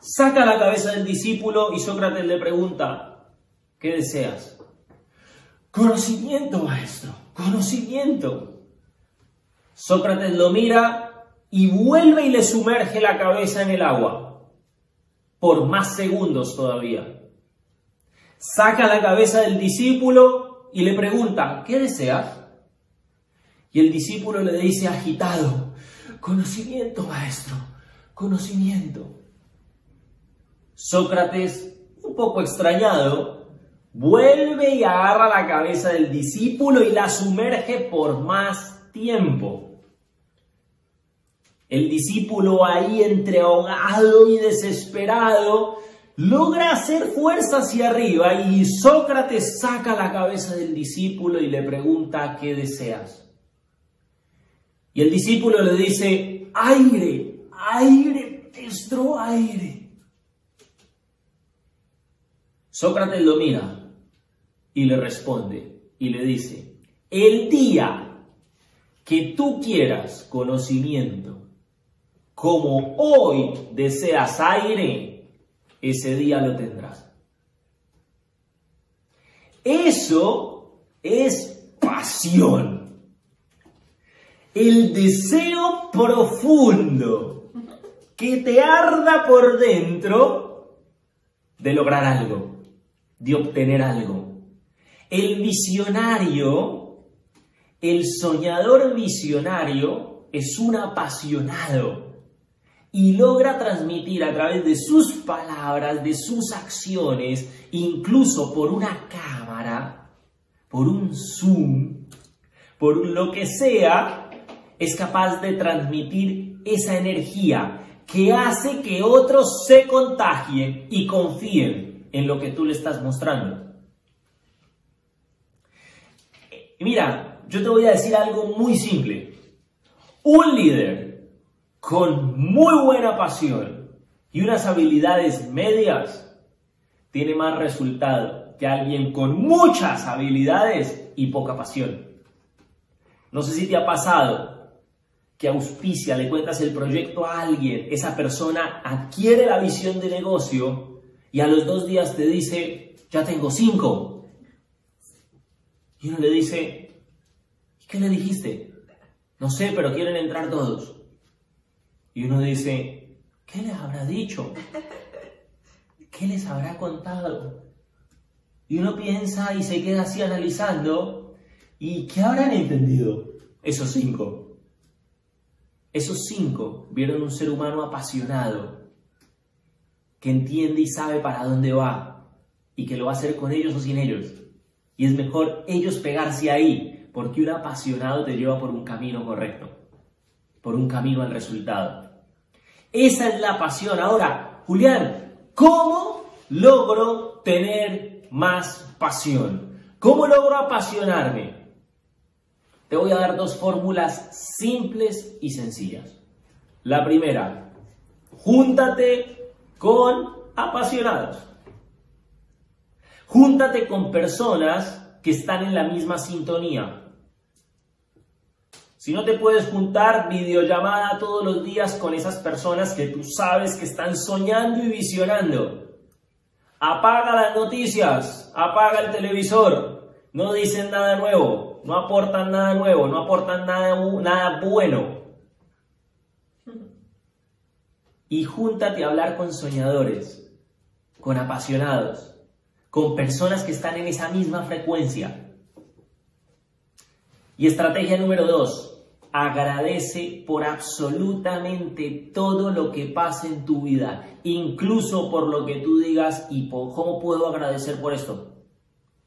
saca la cabeza del discípulo y Sócrates le pregunta, ¿qué deseas? Conocimiento, maestro, conocimiento. Sócrates lo mira y vuelve y le sumerge la cabeza en el agua, por más segundos todavía. Saca la cabeza del discípulo y le pregunta, ¿qué deseas? Y el discípulo le dice agitado, conocimiento, maestro, conocimiento. Sócrates, un poco extrañado, vuelve y agarra la cabeza del discípulo y la sumerge por más tiempo. El discípulo ahí entre ahogado y desesperado logra hacer fuerza hacia arriba y Sócrates saca la cabeza del discípulo y le pregunta qué deseas. Y el discípulo le dice, aire, aire, maestro, aire. Sócrates lo mira y le responde y le dice, el día que tú quieras conocimiento como hoy deseas aire, ese día lo tendrás. Eso es pasión. El deseo profundo que te arda por dentro de lograr algo, de obtener algo. El visionario, el soñador visionario es un apasionado y logra transmitir a través de sus palabras, de sus acciones, incluso por una cámara, por un Zoom, por lo que sea, es capaz de transmitir esa energía que hace que otros se contagien y confíen en lo que tú le estás mostrando. Mira, yo te voy a decir algo muy simple. Un líder con muy buena pasión y unas habilidades medias, tiene más resultado que alguien con muchas habilidades y poca pasión. No sé si te ha pasado que auspicia, le cuentas el proyecto a alguien, esa persona adquiere la visión de negocio y a los dos días te dice, ya tengo cinco. Y uno le dice, ¿qué le dijiste? No sé, pero quieren entrar todos. Y uno dice, ¿qué les habrá dicho? ¿Qué les habrá contado? Y uno piensa y se queda así analizando, ¿y qué habrán entendido esos cinco? Esos cinco vieron un ser humano apasionado, que entiende y sabe para dónde va, y que lo va a hacer con ellos o sin ellos. Y es mejor ellos pegarse ahí, porque un apasionado te lleva por un camino correcto, por un camino al resultado. Esa es la pasión. Ahora, Julián, ¿cómo logro tener más pasión? ¿Cómo logro apasionarme? Te voy a dar dos fórmulas simples y sencillas. La primera, júntate con apasionados. Júntate con personas que están en la misma sintonía. Si no te puedes juntar videollamada todos los días con esas personas que tú sabes que están soñando y visionando, apaga las noticias, apaga el televisor, no dicen nada nuevo, no aportan nada nuevo, no aportan nada, nada bueno. Y júntate a hablar con soñadores, con apasionados, con personas que están en esa misma frecuencia. Y estrategia número dos, agradece por absolutamente todo lo que pase en tu vida, incluso por lo que tú digas y por cómo puedo agradecer por esto.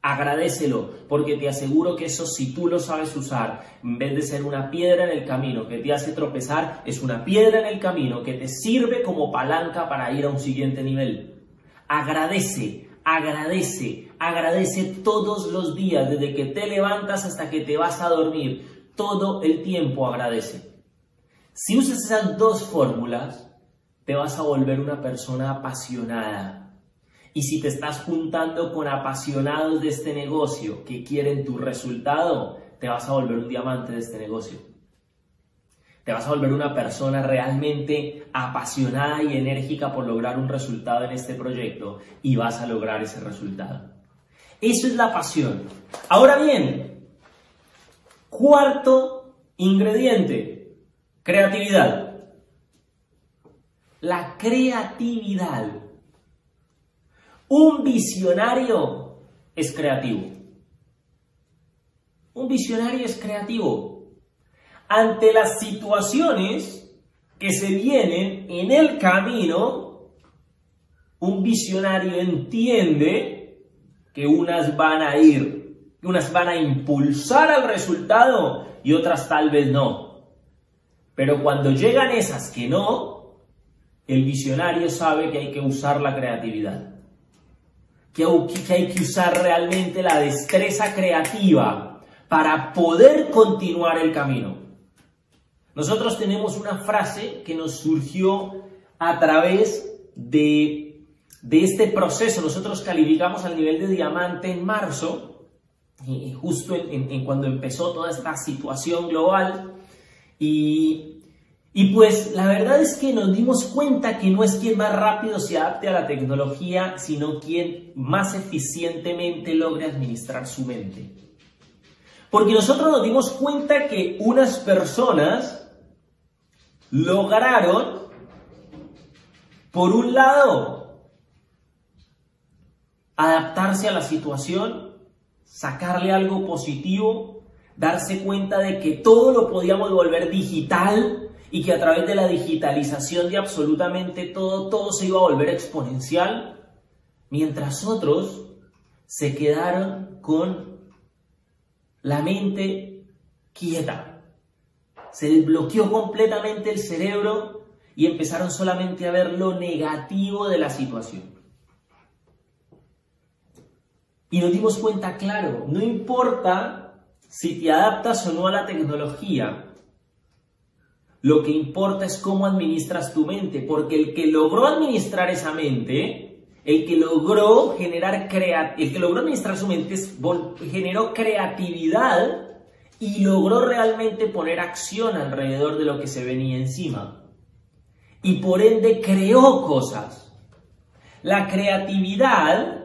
Agradecelo, porque te aseguro que eso si tú lo sabes usar, en vez de ser una piedra en el camino que te hace tropezar, es una piedra en el camino que te sirve como palanca para ir a un siguiente nivel. Agradece, agradece, agradece todos los días, desde que te levantas hasta que te vas a dormir todo el tiempo agradece. Si usas esas dos fórmulas, te vas a volver una persona apasionada. Y si te estás juntando con apasionados de este negocio que quieren tu resultado, te vas a volver un diamante de este negocio. Te vas a volver una persona realmente apasionada y enérgica por lograr un resultado en este proyecto y vas a lograr ese resultado. Eso es la pasión. Ahora bien, Cuarto ingrediente, creatividad. La creatividad. Un visionario es creativo. Un visionario es creativo. Ante las situaciones que se vienen en el camino, un visionario entiende que unas van a ir unas van a impulsar al resultado y otras tal vez no. Pero cuando llegan esas que no, el visionario sabe que hay que usar la creatividad. Que hay que usar realmente la destreza creativa para poder continuar el camino. Nosotros tenemos una frase que nos surgió a través de, de este proceso. Nosotros calificamos al nivel de diamante en marzo y justo en, cuando empezó toda esta situación global y, Y pues la verdad es que nos dimos cuenta que no es quien más rápido se adapte a la tecnología, sino quien más eficientemente logre administrar su mente. Porque nosotros nos dimos cuenta que unas personas lograron, por un lado, adaptarse a la situación, sacarle algo positivo, darse cuenta de que todo lo podíamos volver digital, y que a través de la digitalización de absolutamente todo, todo se iba a volver exponencial, mientras otros se quedaron con la mente quieta. Se desbloqueó completamente el cerebro y empezaron solamente a ver lo negativo de la situación. Y nos dimos cuenta, claro, no importa si te adaptas o no a la tecnología, lo que importa es cómo administras tu mente, porque el que logró administrar esa mente, el que logró generar el que logró administrar su mente generó creatividad y logró realmente poner acción alrededor de lo que se venía encima. Y por ende creó cosas. La creatividad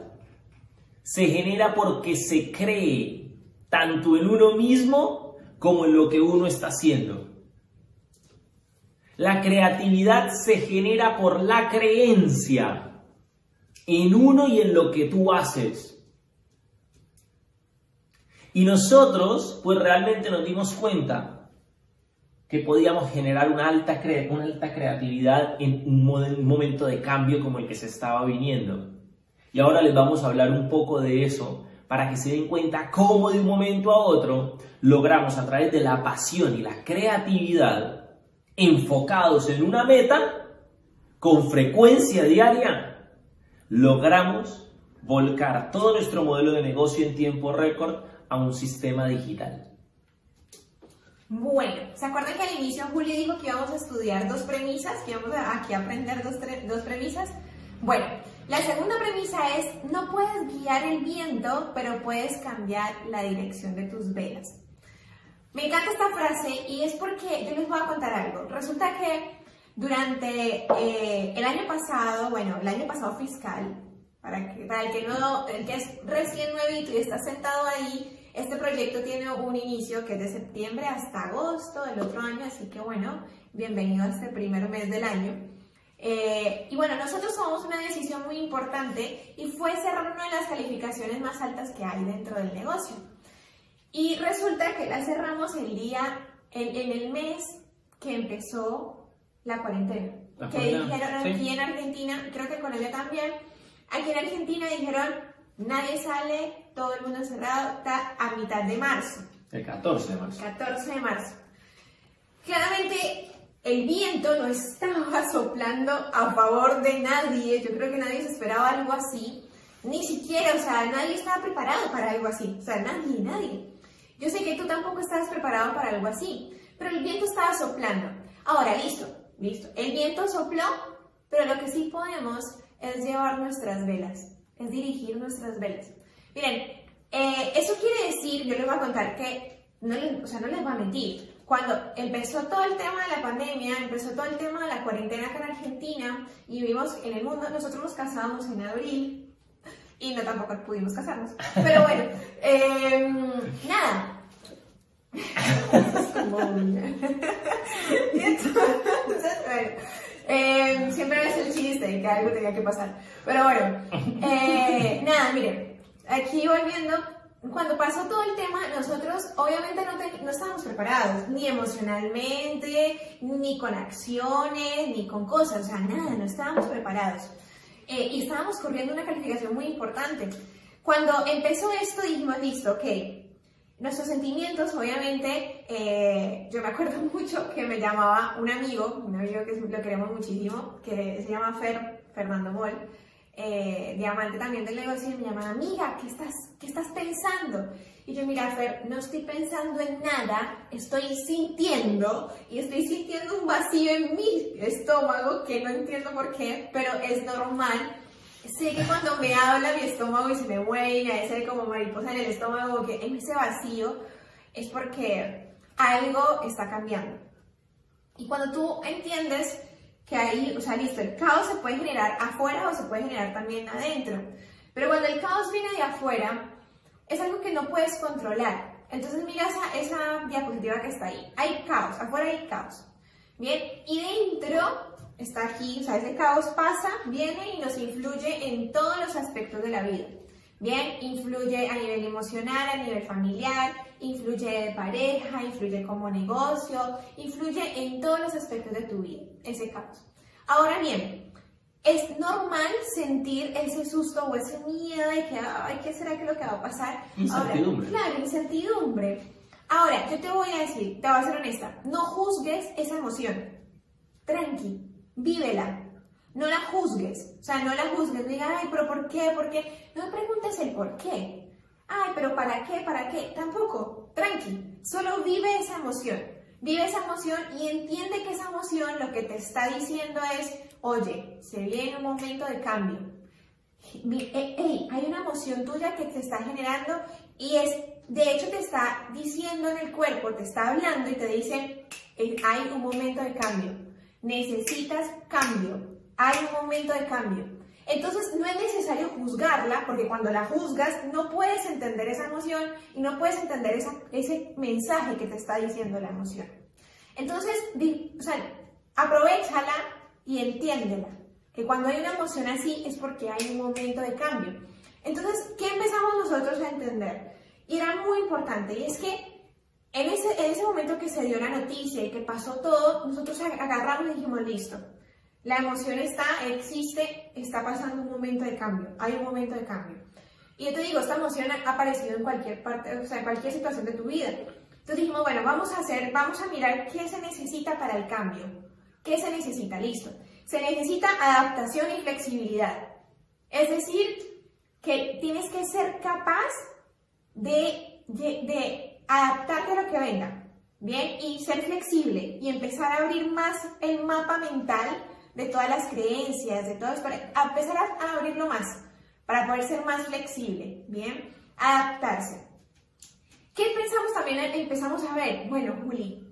se genera porque se cree tanto en uno mismo como en lo que uno está haciendo. La creatividad se genera por la creencia en uno y en lo que tú haces. Y nosotros, pues realmente nos dimos cuenta que podíamos generar una alta, una alta creatividad en un momento de cambio como el que se estaba viniendo. Y ahora les vamos a hablar un poco de eso para que se den cuenta cómo de un momento a otro logramos a través de la pasión y la creatividad enfocados en una meta, con frecuencia diaria, logramos volcar todo nuestro modelo de negocio en tiempo récord a un sistema digital. Bueno, ¿se acuerdan que al inicio Julio dijo que íbamos a estudiar dos premisas, que íbamos a, aquí a aprender dos, dos premisas? Bueno, la segunda premisa es, no puedes guiar el viento, pero puedes cambiar la dirección de tus velas. Me encanta esta frase y es porque yo les voy a contar algo. Resulta que durante eh, el año pasado, bueno, el año pasado fiscal, para, que, el, que no, el que es recién nuevito y está sentado ahí, este proyecto tiene un inicio que es de septiembre hasta agosto del otro año, así que bueno, bienvenido a este primer mes del año. Eh, y bueno, nosotros tomamos una decisión muy importante y fue cerrar una de las calificaciones más altas que hay dentro del negocio. Y resulta que la cerramos el día, en, el mes que empezó la cuarentena. que dijeron aquí en Argentina, creo que en Colombia también, aquí en Argentina dijeron, nadie sale, todo el mundo cerrado, está a mitad de marzo. El 14 de marzo. 14 de marzo. Claramente el viento no estaba soplando a favor de nadie, yo creo que nadie se esperaba algo así, ni siquiera, o sea, nadie estaba preparado para algo así, o sea, nadie, nadie. Yo sé que tú tampoco estabas preparado para algo así, pero el viento estaba soplando. Ahora, listo, listo. El viento sopló, pero lo que sí podemos es llevar nuestras velas, es dirigir nuestras velas. Miren, eh, eso quiere decir, yo les voy a contar que, no les, o sea, no les voy a mentir, cuando empezó todo el tema de la pandemia, empezó todo el tema de la cuarentena acá en Argentina y vivimos en el mundo, nosotros nos casamos en abril, y no tampoco pudimos casarnos. Pero bueno, eh, nada. Entonces, bueno, eh, siempre es el chiste de que algo tenía que pasar. Pero bueno, eh, nada, miren, aquí volviendo, cuando pasó todo el tema, nosotros obviamente no, no estábamos preparados, ni emocionalmente, ni con acciones, ni con cosas, o sea, nada, no estábamos preparados. Eh, y estábamos corriendo una calificación muy importante. Cuando empezó esto dijimos, listo, ok, nuestros sentimientos, obviamente, eh, yo me acuerdo mucho que me llamaba un amigo, un amigo que lo queremos muchísimo, que se llama Fer, Fernando Moll, eh, diamante también del negocio, y me llamaba, amiga, ¿qué estás, ¿qué estás pensando? Y yo, mira, Fer, no estoy pensando en nada, estoy sintiendo y estoy sintiendo un vacío en mi estómago que no entiendo por qué, pero es normal. Sé que cuando me habla mi estómago y se me mueve, ese como mariposa en el estómago, que en ese vacío es porque algo está cambiando. Y cuando tú entiendes que ahí, o sea, listo, el caos se puede generar afuera o se puede generar también adentro. Pero cuando el caos viene de afuera, es algo que no puedes controlar. Entonces mira esa, esa diapositiva que está ahí. Hay caos, afuera hay caos. Bien, y dentro está aquí, o sea, ese caos pasa, viene y nos influye en todos los aspectos de la vida. Bien, influye a nivel emocional, a nivel familiar, influye de pareja, influye como negocio, influye en todos los aspectos de tu vida, ese caos. Ahora bien, es normal sentir ese susto o ese miedo de que, ay, ¿qué será que lo que va a pasar? Incertidumbre. Ahora, claro, incertidumbre. Ahora, yo te voy a decir, te voy a ser honesta, no juzgues esa emoción. Tranqui, vívela. No la juzgues, o sea, no la juzgues, diga, ay, pero ¿por qué? ¿Por qué? No preguntes el por qué. Ay, pero ¿para qué? ¿Para qué? Tampoco, tranqui, solo vive esa emoción. Vive esa emoción y entiende que esa emoción lo que te está diciendo es, oye, se viene un momento de cambio. Eh, hey, hay una emoción tuya que te está generando y es, de hecho te está diciendo en el cuerpo, te está hablando y te dice, hay un momento de cambio. Necesitas cambio hay un momento de cambio. Entonces no es necesario juzgarla, porque cuando la juzgas no puedes entender esa emoción y no puedes entender ese mensaje que te está diciendo la emoción. Entonces, o sea, aprovechala y entiéndela, que cuando hay una emoción así es porque hay un momento de cambio. Entonces, ¿qué empezamos nosotros a entender? Y era muy importante, y es que en ese, en ese momento que se dio la noticia y que pasó todo, nosotros agarramos y dijimos, listo, la emoción está, existe, está pasando un momento de cambio, hay un momento de cambio. Y yo te digo, esta emoción ha aparecido en cualquier parte, o sea, en cualquier situación de tu vida. Entonces dijimos, bueno, vamos a hacer, vamos a mirar qué se necesita para el cambio. ¿Qué se necesita? Listo. Se necesita adaptación y flexibilidad. Es decir, que tienes que ser capaz de, de, adaptarte a lo que venga. Bien, y ser flexible y empezar a abrir más el mapa mental de todas las creencias, de todo esto, a empezar a, abrirlo más, para poder ser más flexible, ¿bien? Adaptarse. ¿Qué pensamos también? Empezamos a ver, bueno, Juli,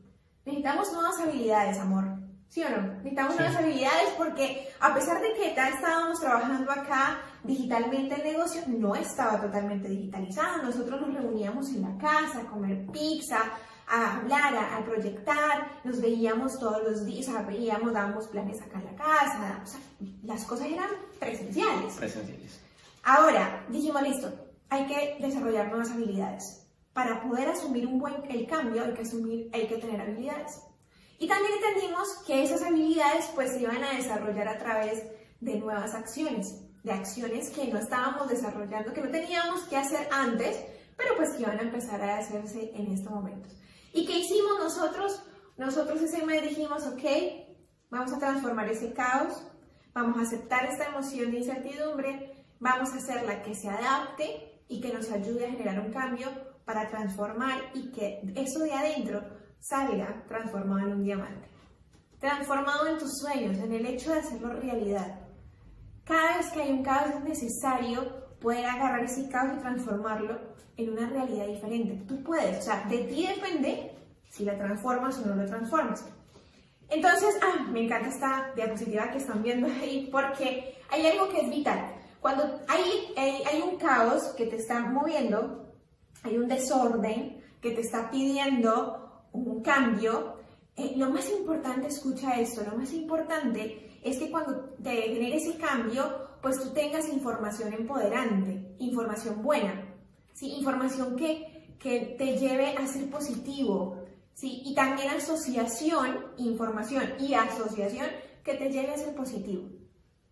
necesitamos nuevas habilidades, amor. ¿Sí o no? Necesitamos nuevas habilidades porque a pesar de que ya estábamos trabajando acá digitalmente el negocio, no estaba totalmente digitalizado. Nosotros nos reuníamos en la casa a comer pizza, a hablar, a, proyectar, nos veíamos todos los días, o sea, veíamos, dábamos planes acá en la casa, o sea, las cosas eran presenciales. Presenciales. Ahora, dijimos, listo, hay que desarrollar nuevas habilidades. Para poder asumir un buen, el cambio hay que asumir, hay que tener habilidades. Y también entendimos que esas habilidades pues se iban a desarrollar a través de nuevas acciones, de acciones que no estábamos desarrollando, que no teníamos que hacer antes, pero pues que iban a empezar a hacerse en estos momentos. ¿Y qué hicimos nosotros? Nosotros ese mes dijimos, ok, vamos a transformar ese caos, vamos a aceptar esta emoción de incertidumbre, vamos a hacerla que se adapte y que nos ayude a generar un cambio para transformar y que eso de adentro salga transformado en un diamante. Transformado en tus sueños, en el hecho de hacerlo realidad. Cada vez que hay un caos es necesario poder agarrar ese caos y transformarlo en una realidad diferente. Tú puedes, o sea, de ti depende si la transformas o no la transformas. Entonces, ah, me encanta esta diapositiva que están viendo ahí porque hay algo que es vital. Cuando hay, hay, un caos que te está moviendo, hay un desorden que te está pidiendo un cambio, eh, lo más importante, escucha esto, lo más importante es que cuando te genere ese cambio, pues tú tengas información empoderante, información buena, ¿sí? información que, que te lleve a ser positivo, ¿sí? y también asociación, información y asociación que te lleve a ser positivo.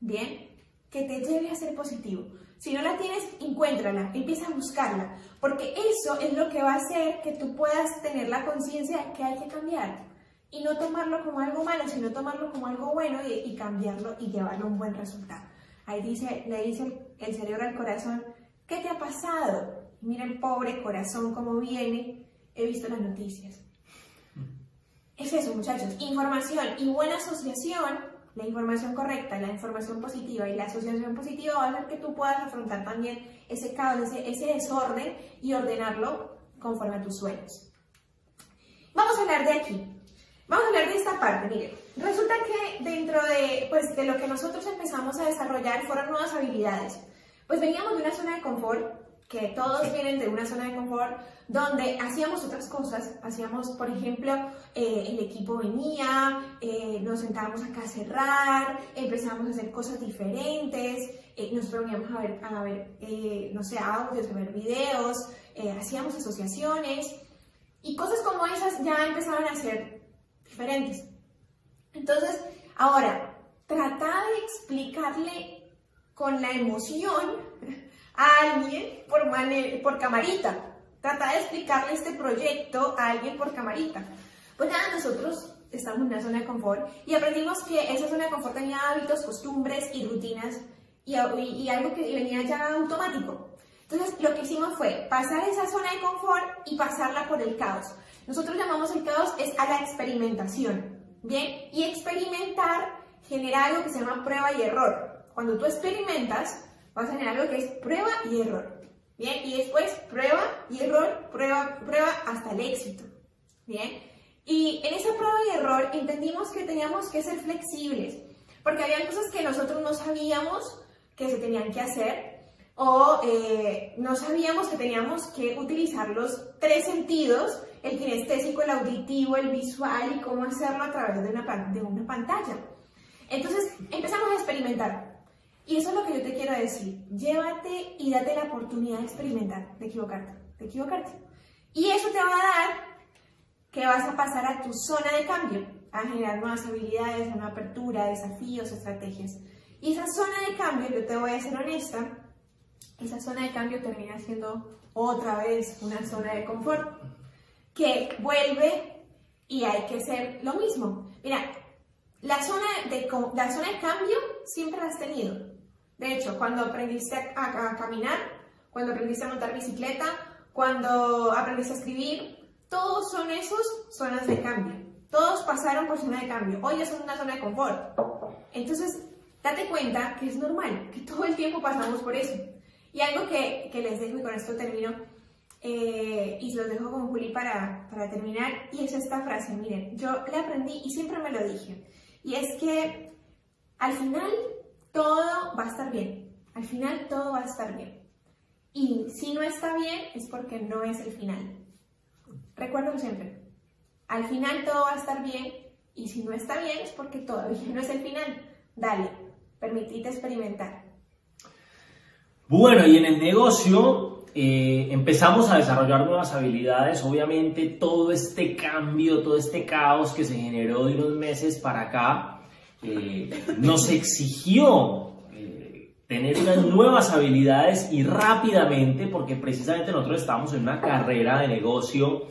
¿Bien? Que te lleve a ser positivo. Si no la tienes, encuéntrala, empieza a buscarla, porque eso es lo que va a hacer que tú puedas tener la conciencia que hay que cambiar y no tomarlo como algo malo, sino tomarlo como algo bueno y, y cambiarlo y llevarlo a un buen resultado. Ahí dice, le dice el, cerebro al corazón, ¿qué te ha pasado? Mira el pobre corazón cómo viene, he visto las noticias. Es eso, muchachos, información y buena asociación, la información correcta, la información positiva y la asociación positiva va a hacer que tú puedas afrontar también ese caos, ese, ese desorden y ordenarlo conforme a tus sueños. Vamos a hablar de aquí. Vamos a hablar de esta parte. Resulta que dentro de, pues, de lo que nosotros empezamos a desarrollar fueron nuevas habilidades. Pues veníamos de una zona de confort, que todos vienen de una zona de confort, donde hacíamos otras cosas. Hacíamos, por ejemplo, eh, el equipo venía, eh, nos sentábamos acá a cerrar, empezamos a hacer cosas diferentes, eh, nos reuníamos a ver, a ver no sé, audios, a ver videos, hacíamos asociaciones y cosas como esas ya empezaban a ser diferentes. Entonces, ahora, trata de explicarle con la emoción a alguien por, por camarita. Trata de explicarle este proyecto a alguien por camarita. Pues nada, nosotros estamos en una zona de confort y aprendimos que esa zona de confort tenía hábitos, costumbres y rutinas y, y, algo que venía ya automático. Entonces lo que hicimos fue pasar esa zona de confort y pasarla por el caos. Nosotros llamamos el caos es a la experimentación. Bien, y experimentar genera algo que se llama prueba y error. Cuando tú experimentas, vas a generar algo que es prueba y error. Bien, y después prueba y error, prueba, prueba hasta el éxito. Bien, y en esa prueba y error entendimos que teníamos que ser flexibles, porque había cosas que nosotros no sabíamos que se tenían que hacer, o eh, no sabíamos que teníamos que utilizar los tres sentidos el kinestésico, el auditivo, el visual y cómo hacerlo a través de una, de una pantalla. Entonces empezamos a experimentar. Y eso es lo que yo te quiero decir. Llévate y date la oportunidad de experimentar, de equivocarte, de equivocarte. Y eso te va a dar que vas a pasar a tu zona de cambio, a generar nuevas habilidades, una apertura, desafíos, estrategias. Y esa zona de cambio, yo te voy a ser honesta, esa zona de cambio termina siendo otra vez una zona de confort que vuelve y hay que hacer lo mismo. Mira, la zona de, la zona de cambio siempre la has tenido. De hecho, cuando aprendiste a, caminar, cuando aprendiste a montar bicicleta, cuando aprendiste a escribir, todos son esos zonas de cambio. Todos pasaron por zona de cambio. Hoy es una zona de confort. Entonces, date cuenta que es normal, que todo el tiempo pasamos por eso. Y algo que, les dejo y con esto termino, eh, y los dejo con Juli para, para terminar, y es esta frase, miren, yo la aprendí y siempre me lo dije, y es que al final todo va a estar bien, al final todo va a estar bien, y si no está bien es porque no es el final. Recuerdo siempre, al final todo va a estar bien, y si no está bien es porque todavía no es el final. Dale, permitite experimentar. Bueno, y en el negocio eh, empezamos a desarrollar nuevas habilidades. Obviamente todo este cambio, todo este caos que se generó de unos meses para acá, eh, nos exigió eh, tener unas nuevas habilidades y rápidamente, porque precisamente nosotros estábamos en una carrera de negocio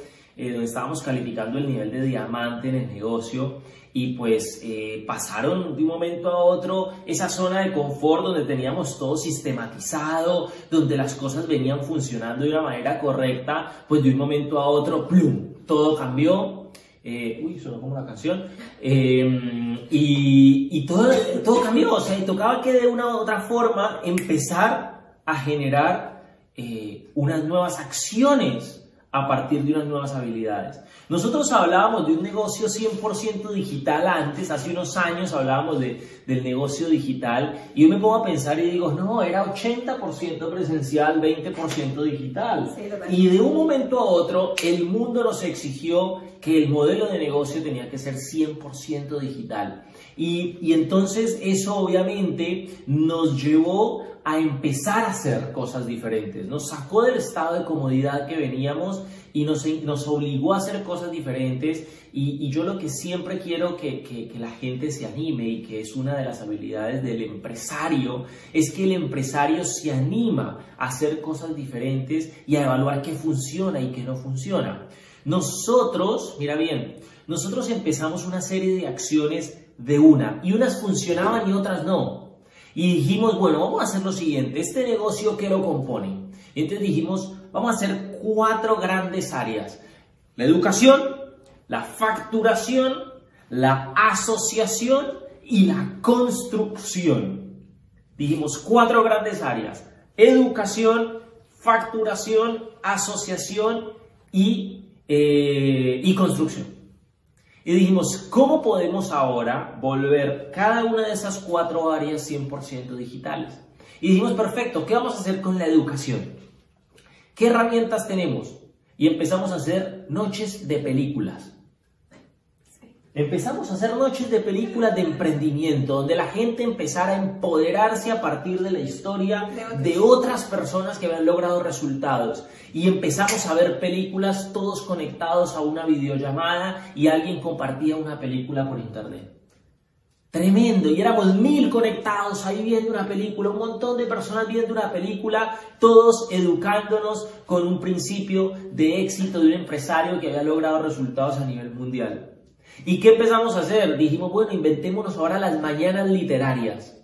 donde estábamos calificando el nivel de diamante en el negocio y pues eh, pasaron de un momento a otro esa zona de confort donde teníamos todo sistematizado, donde las cosas venían funcionando de una manera correcta, pues de un momento a otro, ¡plum!, todo cambió. Eh, uy, sonó como una canción. Em, y, y todo, todo cambió, o sea, y tocaba que de una u otra forma empezar a generar eh, unas nuevas acciones a partir de unas nuevas habilidades. Nosotros hablábamos de un negocio 100% digital antes, hace unos años hablábamos de, del negocio digital y yo me pongo a pensar y digo, no, era 80% presencial, 20% digital. y de un momento a otro el mundo nos exigió que el modelo de negocio tenía que ser 100% digital. Y, y entonces eso obviamente nos llevó a empezar a hacer cosas diferentes. Nos sacó del estado de comodidad que veníamos y nos, nos obligó a hacer cosas diferentes. Y, yo lo que siempre quiero que, que, la gente se anime y que es una de las habilidades del empresario, es que el empresario se anima a hacer cosas diferentes y a evaluar qué funciona y qué no funciona. Nosotros, mira bien, nosotros empezamos una serie de acciones de una y unas funcionaban y otras no. Y dijimos, bueno, vamos a hacer lo siguiente, este negocio que lo compone. Entonces dijimos, vamos a hacer cuatro grandes áreas. La educación, la facturación, la asociación y la construcción. Dijimos cuatro grandes áreas. Educación, facturación, asociación y, eh, y construcción. Y dijimos, ¿cómo podemos ahora volver cada una de esas cuatro áreas 100% digitales? Y dijimos, perfecto, ¿qué vamos a hacer con la educación? ¿Qué herramientas tenemos? Y empezamos a hacer noches de películas. Empezamos a hacer noches de películas de emprendimiento, donde la gente empezara a empoderarse a partir de la historia de otras personas que habían logrado resultados. Y empezamos a ver películas todos conectados a una videollamada y alguien compartía una película por internet. Tremendo, y éramos mil conectados ahí viendo una película, un montón de personas viendo una película, todos educándonos con un principio de éxito de un empresario que había logrado resultados a nivel mundial. ¿Y qué empezamos a hacer? Dijimos, bueno, inventémonos ahora las mañanas literarias.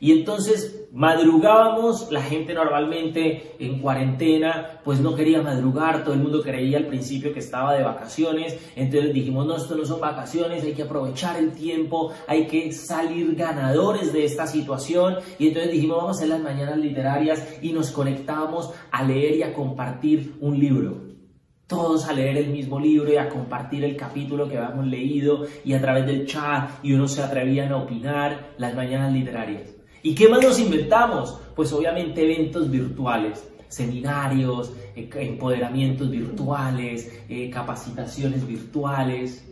Y entonces madrugábamos, la gente normalmente en cuarentena pues no quería madrugar, todo el mundo creía al principio que estaba de vacaciones, entonces dijimos, no, esto no son vacaciones, hay que aprovechar el tiempo, hay que salir ganadores de esta situación y entonces dijimos, vamos a hacer las mañanas literarias y nos conectamos a leer y a compartir un libro todos a leer el mismo libro y a compartir el capítulo que habíamos leído y a través del chat y uno se atrevían a opinar las mañanas literarias. ¿Y qué más nos inventamos? Pues obviamente eventos virtuales, seminarios, eh, empoderamientos virtuales, eh, capacitaciones virtuales,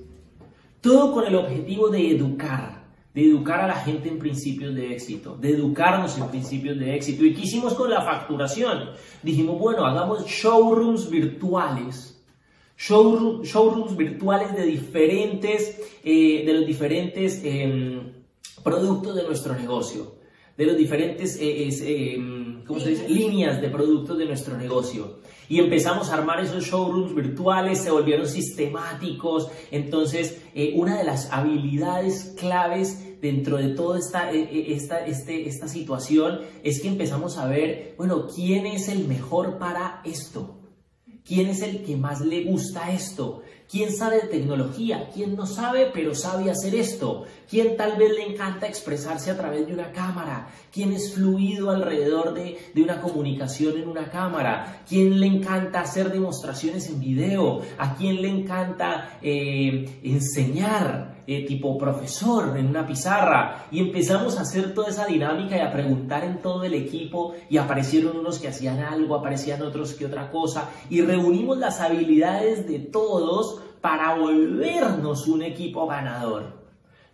todo con el objetivo de educar, de educar a la gente en principios de éxito, de educarnos en principios de éxito. ¿Y qué hicimos con la facturación? Dijimos, bueno, hagamos showrooms virtuales, showrooms virtuales de diferentes, eh, de los diferentes em, productos de nuestro negocio, de los diferentes eh, em, ¿cómo se dice? líneas de productos de nuestro negocio y empezamos a armar esos showrooms virtuales, se volvieron sistemáticos. Entonces, eh, una de las habilidades claves dentro de toda esta, eh, eh, esta, este, esta situación es que empezamos a ver, bueno, ¿quién es el mejor para esto? ¿Quién es el que más le gusta esto? ¿Quién sabe de tecnología? ¿Quién no sabe pero sabe hacer esto? ¿Quién tal vez le encanta expresarse a través de una cámara? ¿Quién es fluido alrededor de, una comunicación en una cámara? ¿Quién le encanta hacer demostraciones en video? ¿A quién le encanta eh, enseñar? Eh, tipo profesor en una pizarra y empezamos a hacer toda esa dinámica y a preguntar en todo el equipo y aparecieron unos que hacían algo, aparecían otros que otra cosa y reunimos las habilidades de todos para volvernos un equipo ganador,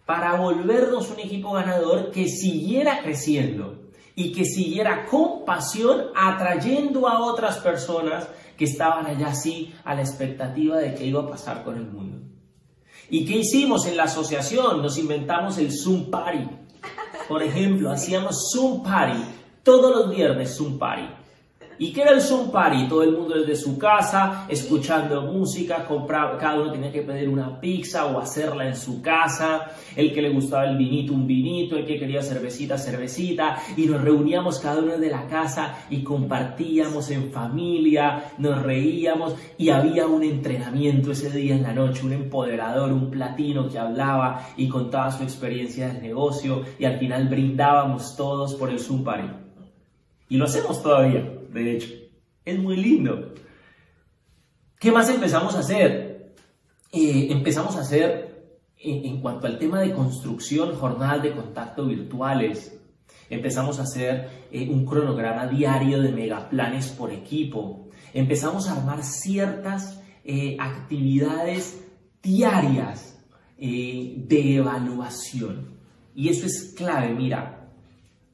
para volvernos un equipo ganador que siguiera creciendo y que siguiera con pasión atrayendo a otras personas que estaban allá así a la expectativa de qué iba a pasar con el mundo. ¿Y qué hicimos en la asociación? Nos inventamos el Zoom Party. Por ejemplo, hacíamos Zoom Party. Todos los viernes Zoom Party. ¿Y qué era el Zoom Party? Todo el mundo desde su casa, escuchando música, compraba, cada uno tenía que pedir una pizza o hacerla en su casa, el que le gustaba el vinito, un vinito, el que quería cervecita, cervecita, y nos reuníamos cada uno de la casa y compartíamos en familia, nos reíamos. Y había un entrenamiento ese día en la noche, un empoderador, un platino que hablaba y contaba su experiencia del negocio. Y al final brindábamos todos por el Zoom Party. Y lo hacemos todavía de hecho. Es muy lindo. ¿Qué más empezamos a hacer? Eh, empezamos a hacer, en, cuanto al tema de construcción, jornadas de contacto virtuales. Empezamos a hacer eh, un cronograma diario de megaplanes por equipo. Empezamos a armar ciertas eh, actividades diarias de evaluación. Y eso es clave, mira,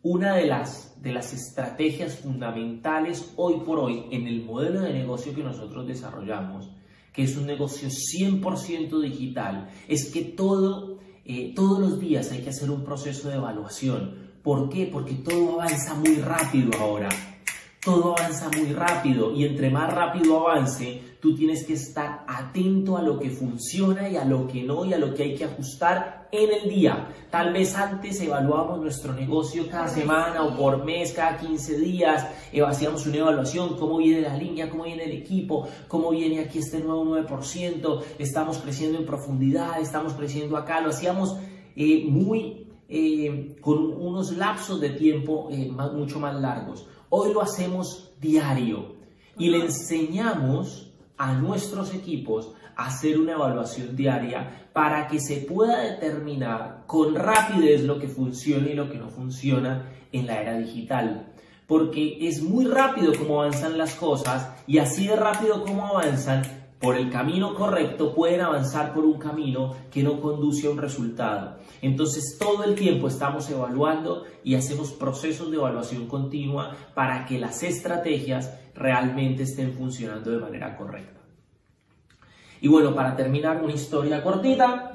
una de las de las estrategias fundamentales hoy por hoy en el modelo de negocio que nosotros desarrollamos, que es un negocio 100% digital, es que todo, eh, todos los días hay que hacer un proceso de evaluación. ¿Por qué? Porque todo avanza muy rápido ahora. Todo avanza muy rápido y entre más rápido avance, tú tienes que estar atento a lo que funciona y a lo que no y a lo que hay que ajustar en el día. Tal vez antes evaluamos nuestro negocio cada semana o por mes, cada 15 días, hacíamos una evaluación, cómo viene la línea, cómo viene el equipo, cómo viene aquí este nuevo 9%, estamos creciendo en profundidad, estamos creciendo acá, lo hacíamos eh, muy eh, con unos lapsos de tiempo eh, mucho más largos. Hoy lo hacemos diario y le enseñamos a nuestros equipos hacer una evaluación diaria para que se pueda determinar con rapidez lo que funciona y lo que no funciona en la era digital. Porque es muy rápido como avanzan las cosas y así de rápido como avanzan, por el camino correcto pueden avanzar por un camino que no conduce a un resultado. Entonces todo el tiempo estamos evaluando y hacemos procesos de evaluación continua para que las estrategias realmente estén funcionando de manera correcta. Y bueno, para terminar, una historia cortita.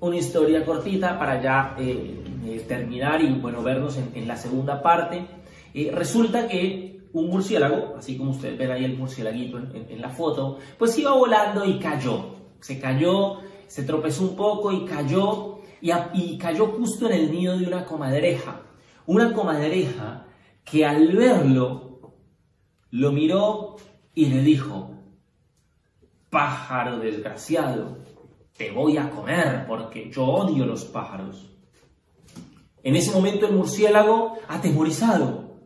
Una historia cortita para ya eh, eh, terminar y bueno, vernos en, la segunda parte. Eh, resulta que un murciélago, así como ustedes ven ahí el murciélaguito en, la foto, pues iba volando y cayó. Se cayó, se tropezó un poco y cayó, y, y cayó justo en el nido de una comadreja. Una comadreja que al verlo, lo miró y le dijo, pájaro desgraciado, te voy a comer porque yo odio los pájaros. En ese momento el murciélago, atemorizado,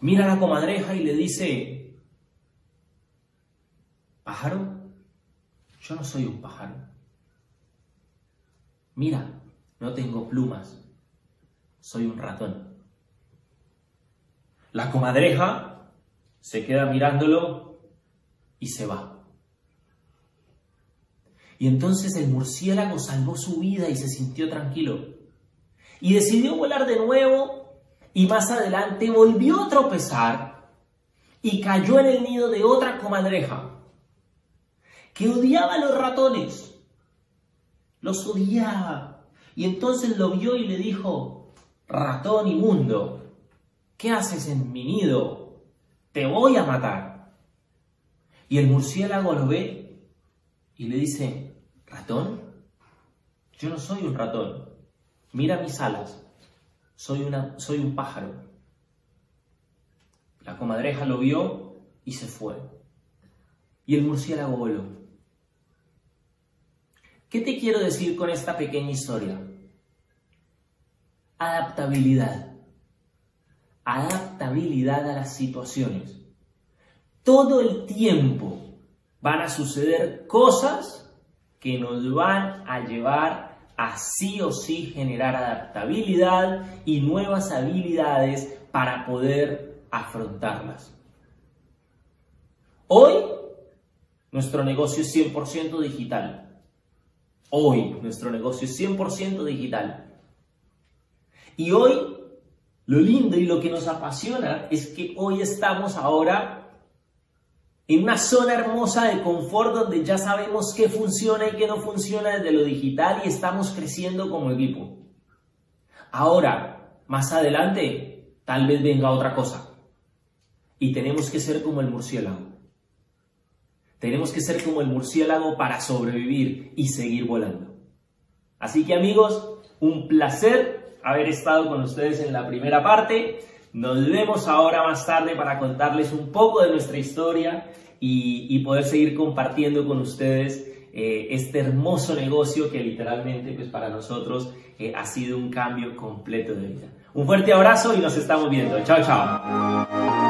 mira a la comadreja y le dice, pájaro, yo no soy un pájaro. Mira, no tengo plumas, soy un ratón. La comadreja se queda mirándolo y se va. Y entonces el murciélago salvó su vida y se sintió tranquilo. Y decidió volar de nuevo y más adelante volvió a tropezar y cayó en el nido de otra comadreja que odiaba a los ratones. Los odiaba. Y entonces lo vio y le dijo, ratón inmundo, ¿qué haces en mi nido? Te voy a matar. Y el murciélago lo ve y le dice, ¿Ratón? Yo no soy un ratón. Mira mis alas. Soy, una, soy un pájaro. La comadreja lo vio y se fue. Y el murciélago voló. ¿Qué te quiero decir con esta pequeña historia? Adaptabilidad. Adaptabilidad a las situaciones. Todo el tiempo van a suceder cosas que nos van a llevar a sí o sí generar adaptabilidad y nuevas habilidades para poder afrontarlas. Hoy nuestro negocio es 100% digital. Hoy nuestro negocio es 100% digital. Y hoy lo lindo y lo que nos apasiona es que hoy estamos ahora en una zona hermosa de confort donde ya sabemos qué funciona y qué no funciona desde lo digital y estamos creciendo como equipo. Ahora, más adelante, tal vez venga otra cosa. Y tenemos que ser como el murciélago. Tenemos que ser como el murciélago para sobrevivir y seguir volando. Así que amigos, un placer haber estado con ustedes en la primera parte. Nos vemos ahora más tarde para contarles un poco de nuestra historia y, poder seguir compartiendo con ustedes eh, este hermoso negocio que literalmente pues para nosotros eh, ha sido un cambio completo de vida. Un fuerte abrazo y nos estamos viendo. Chao, chao.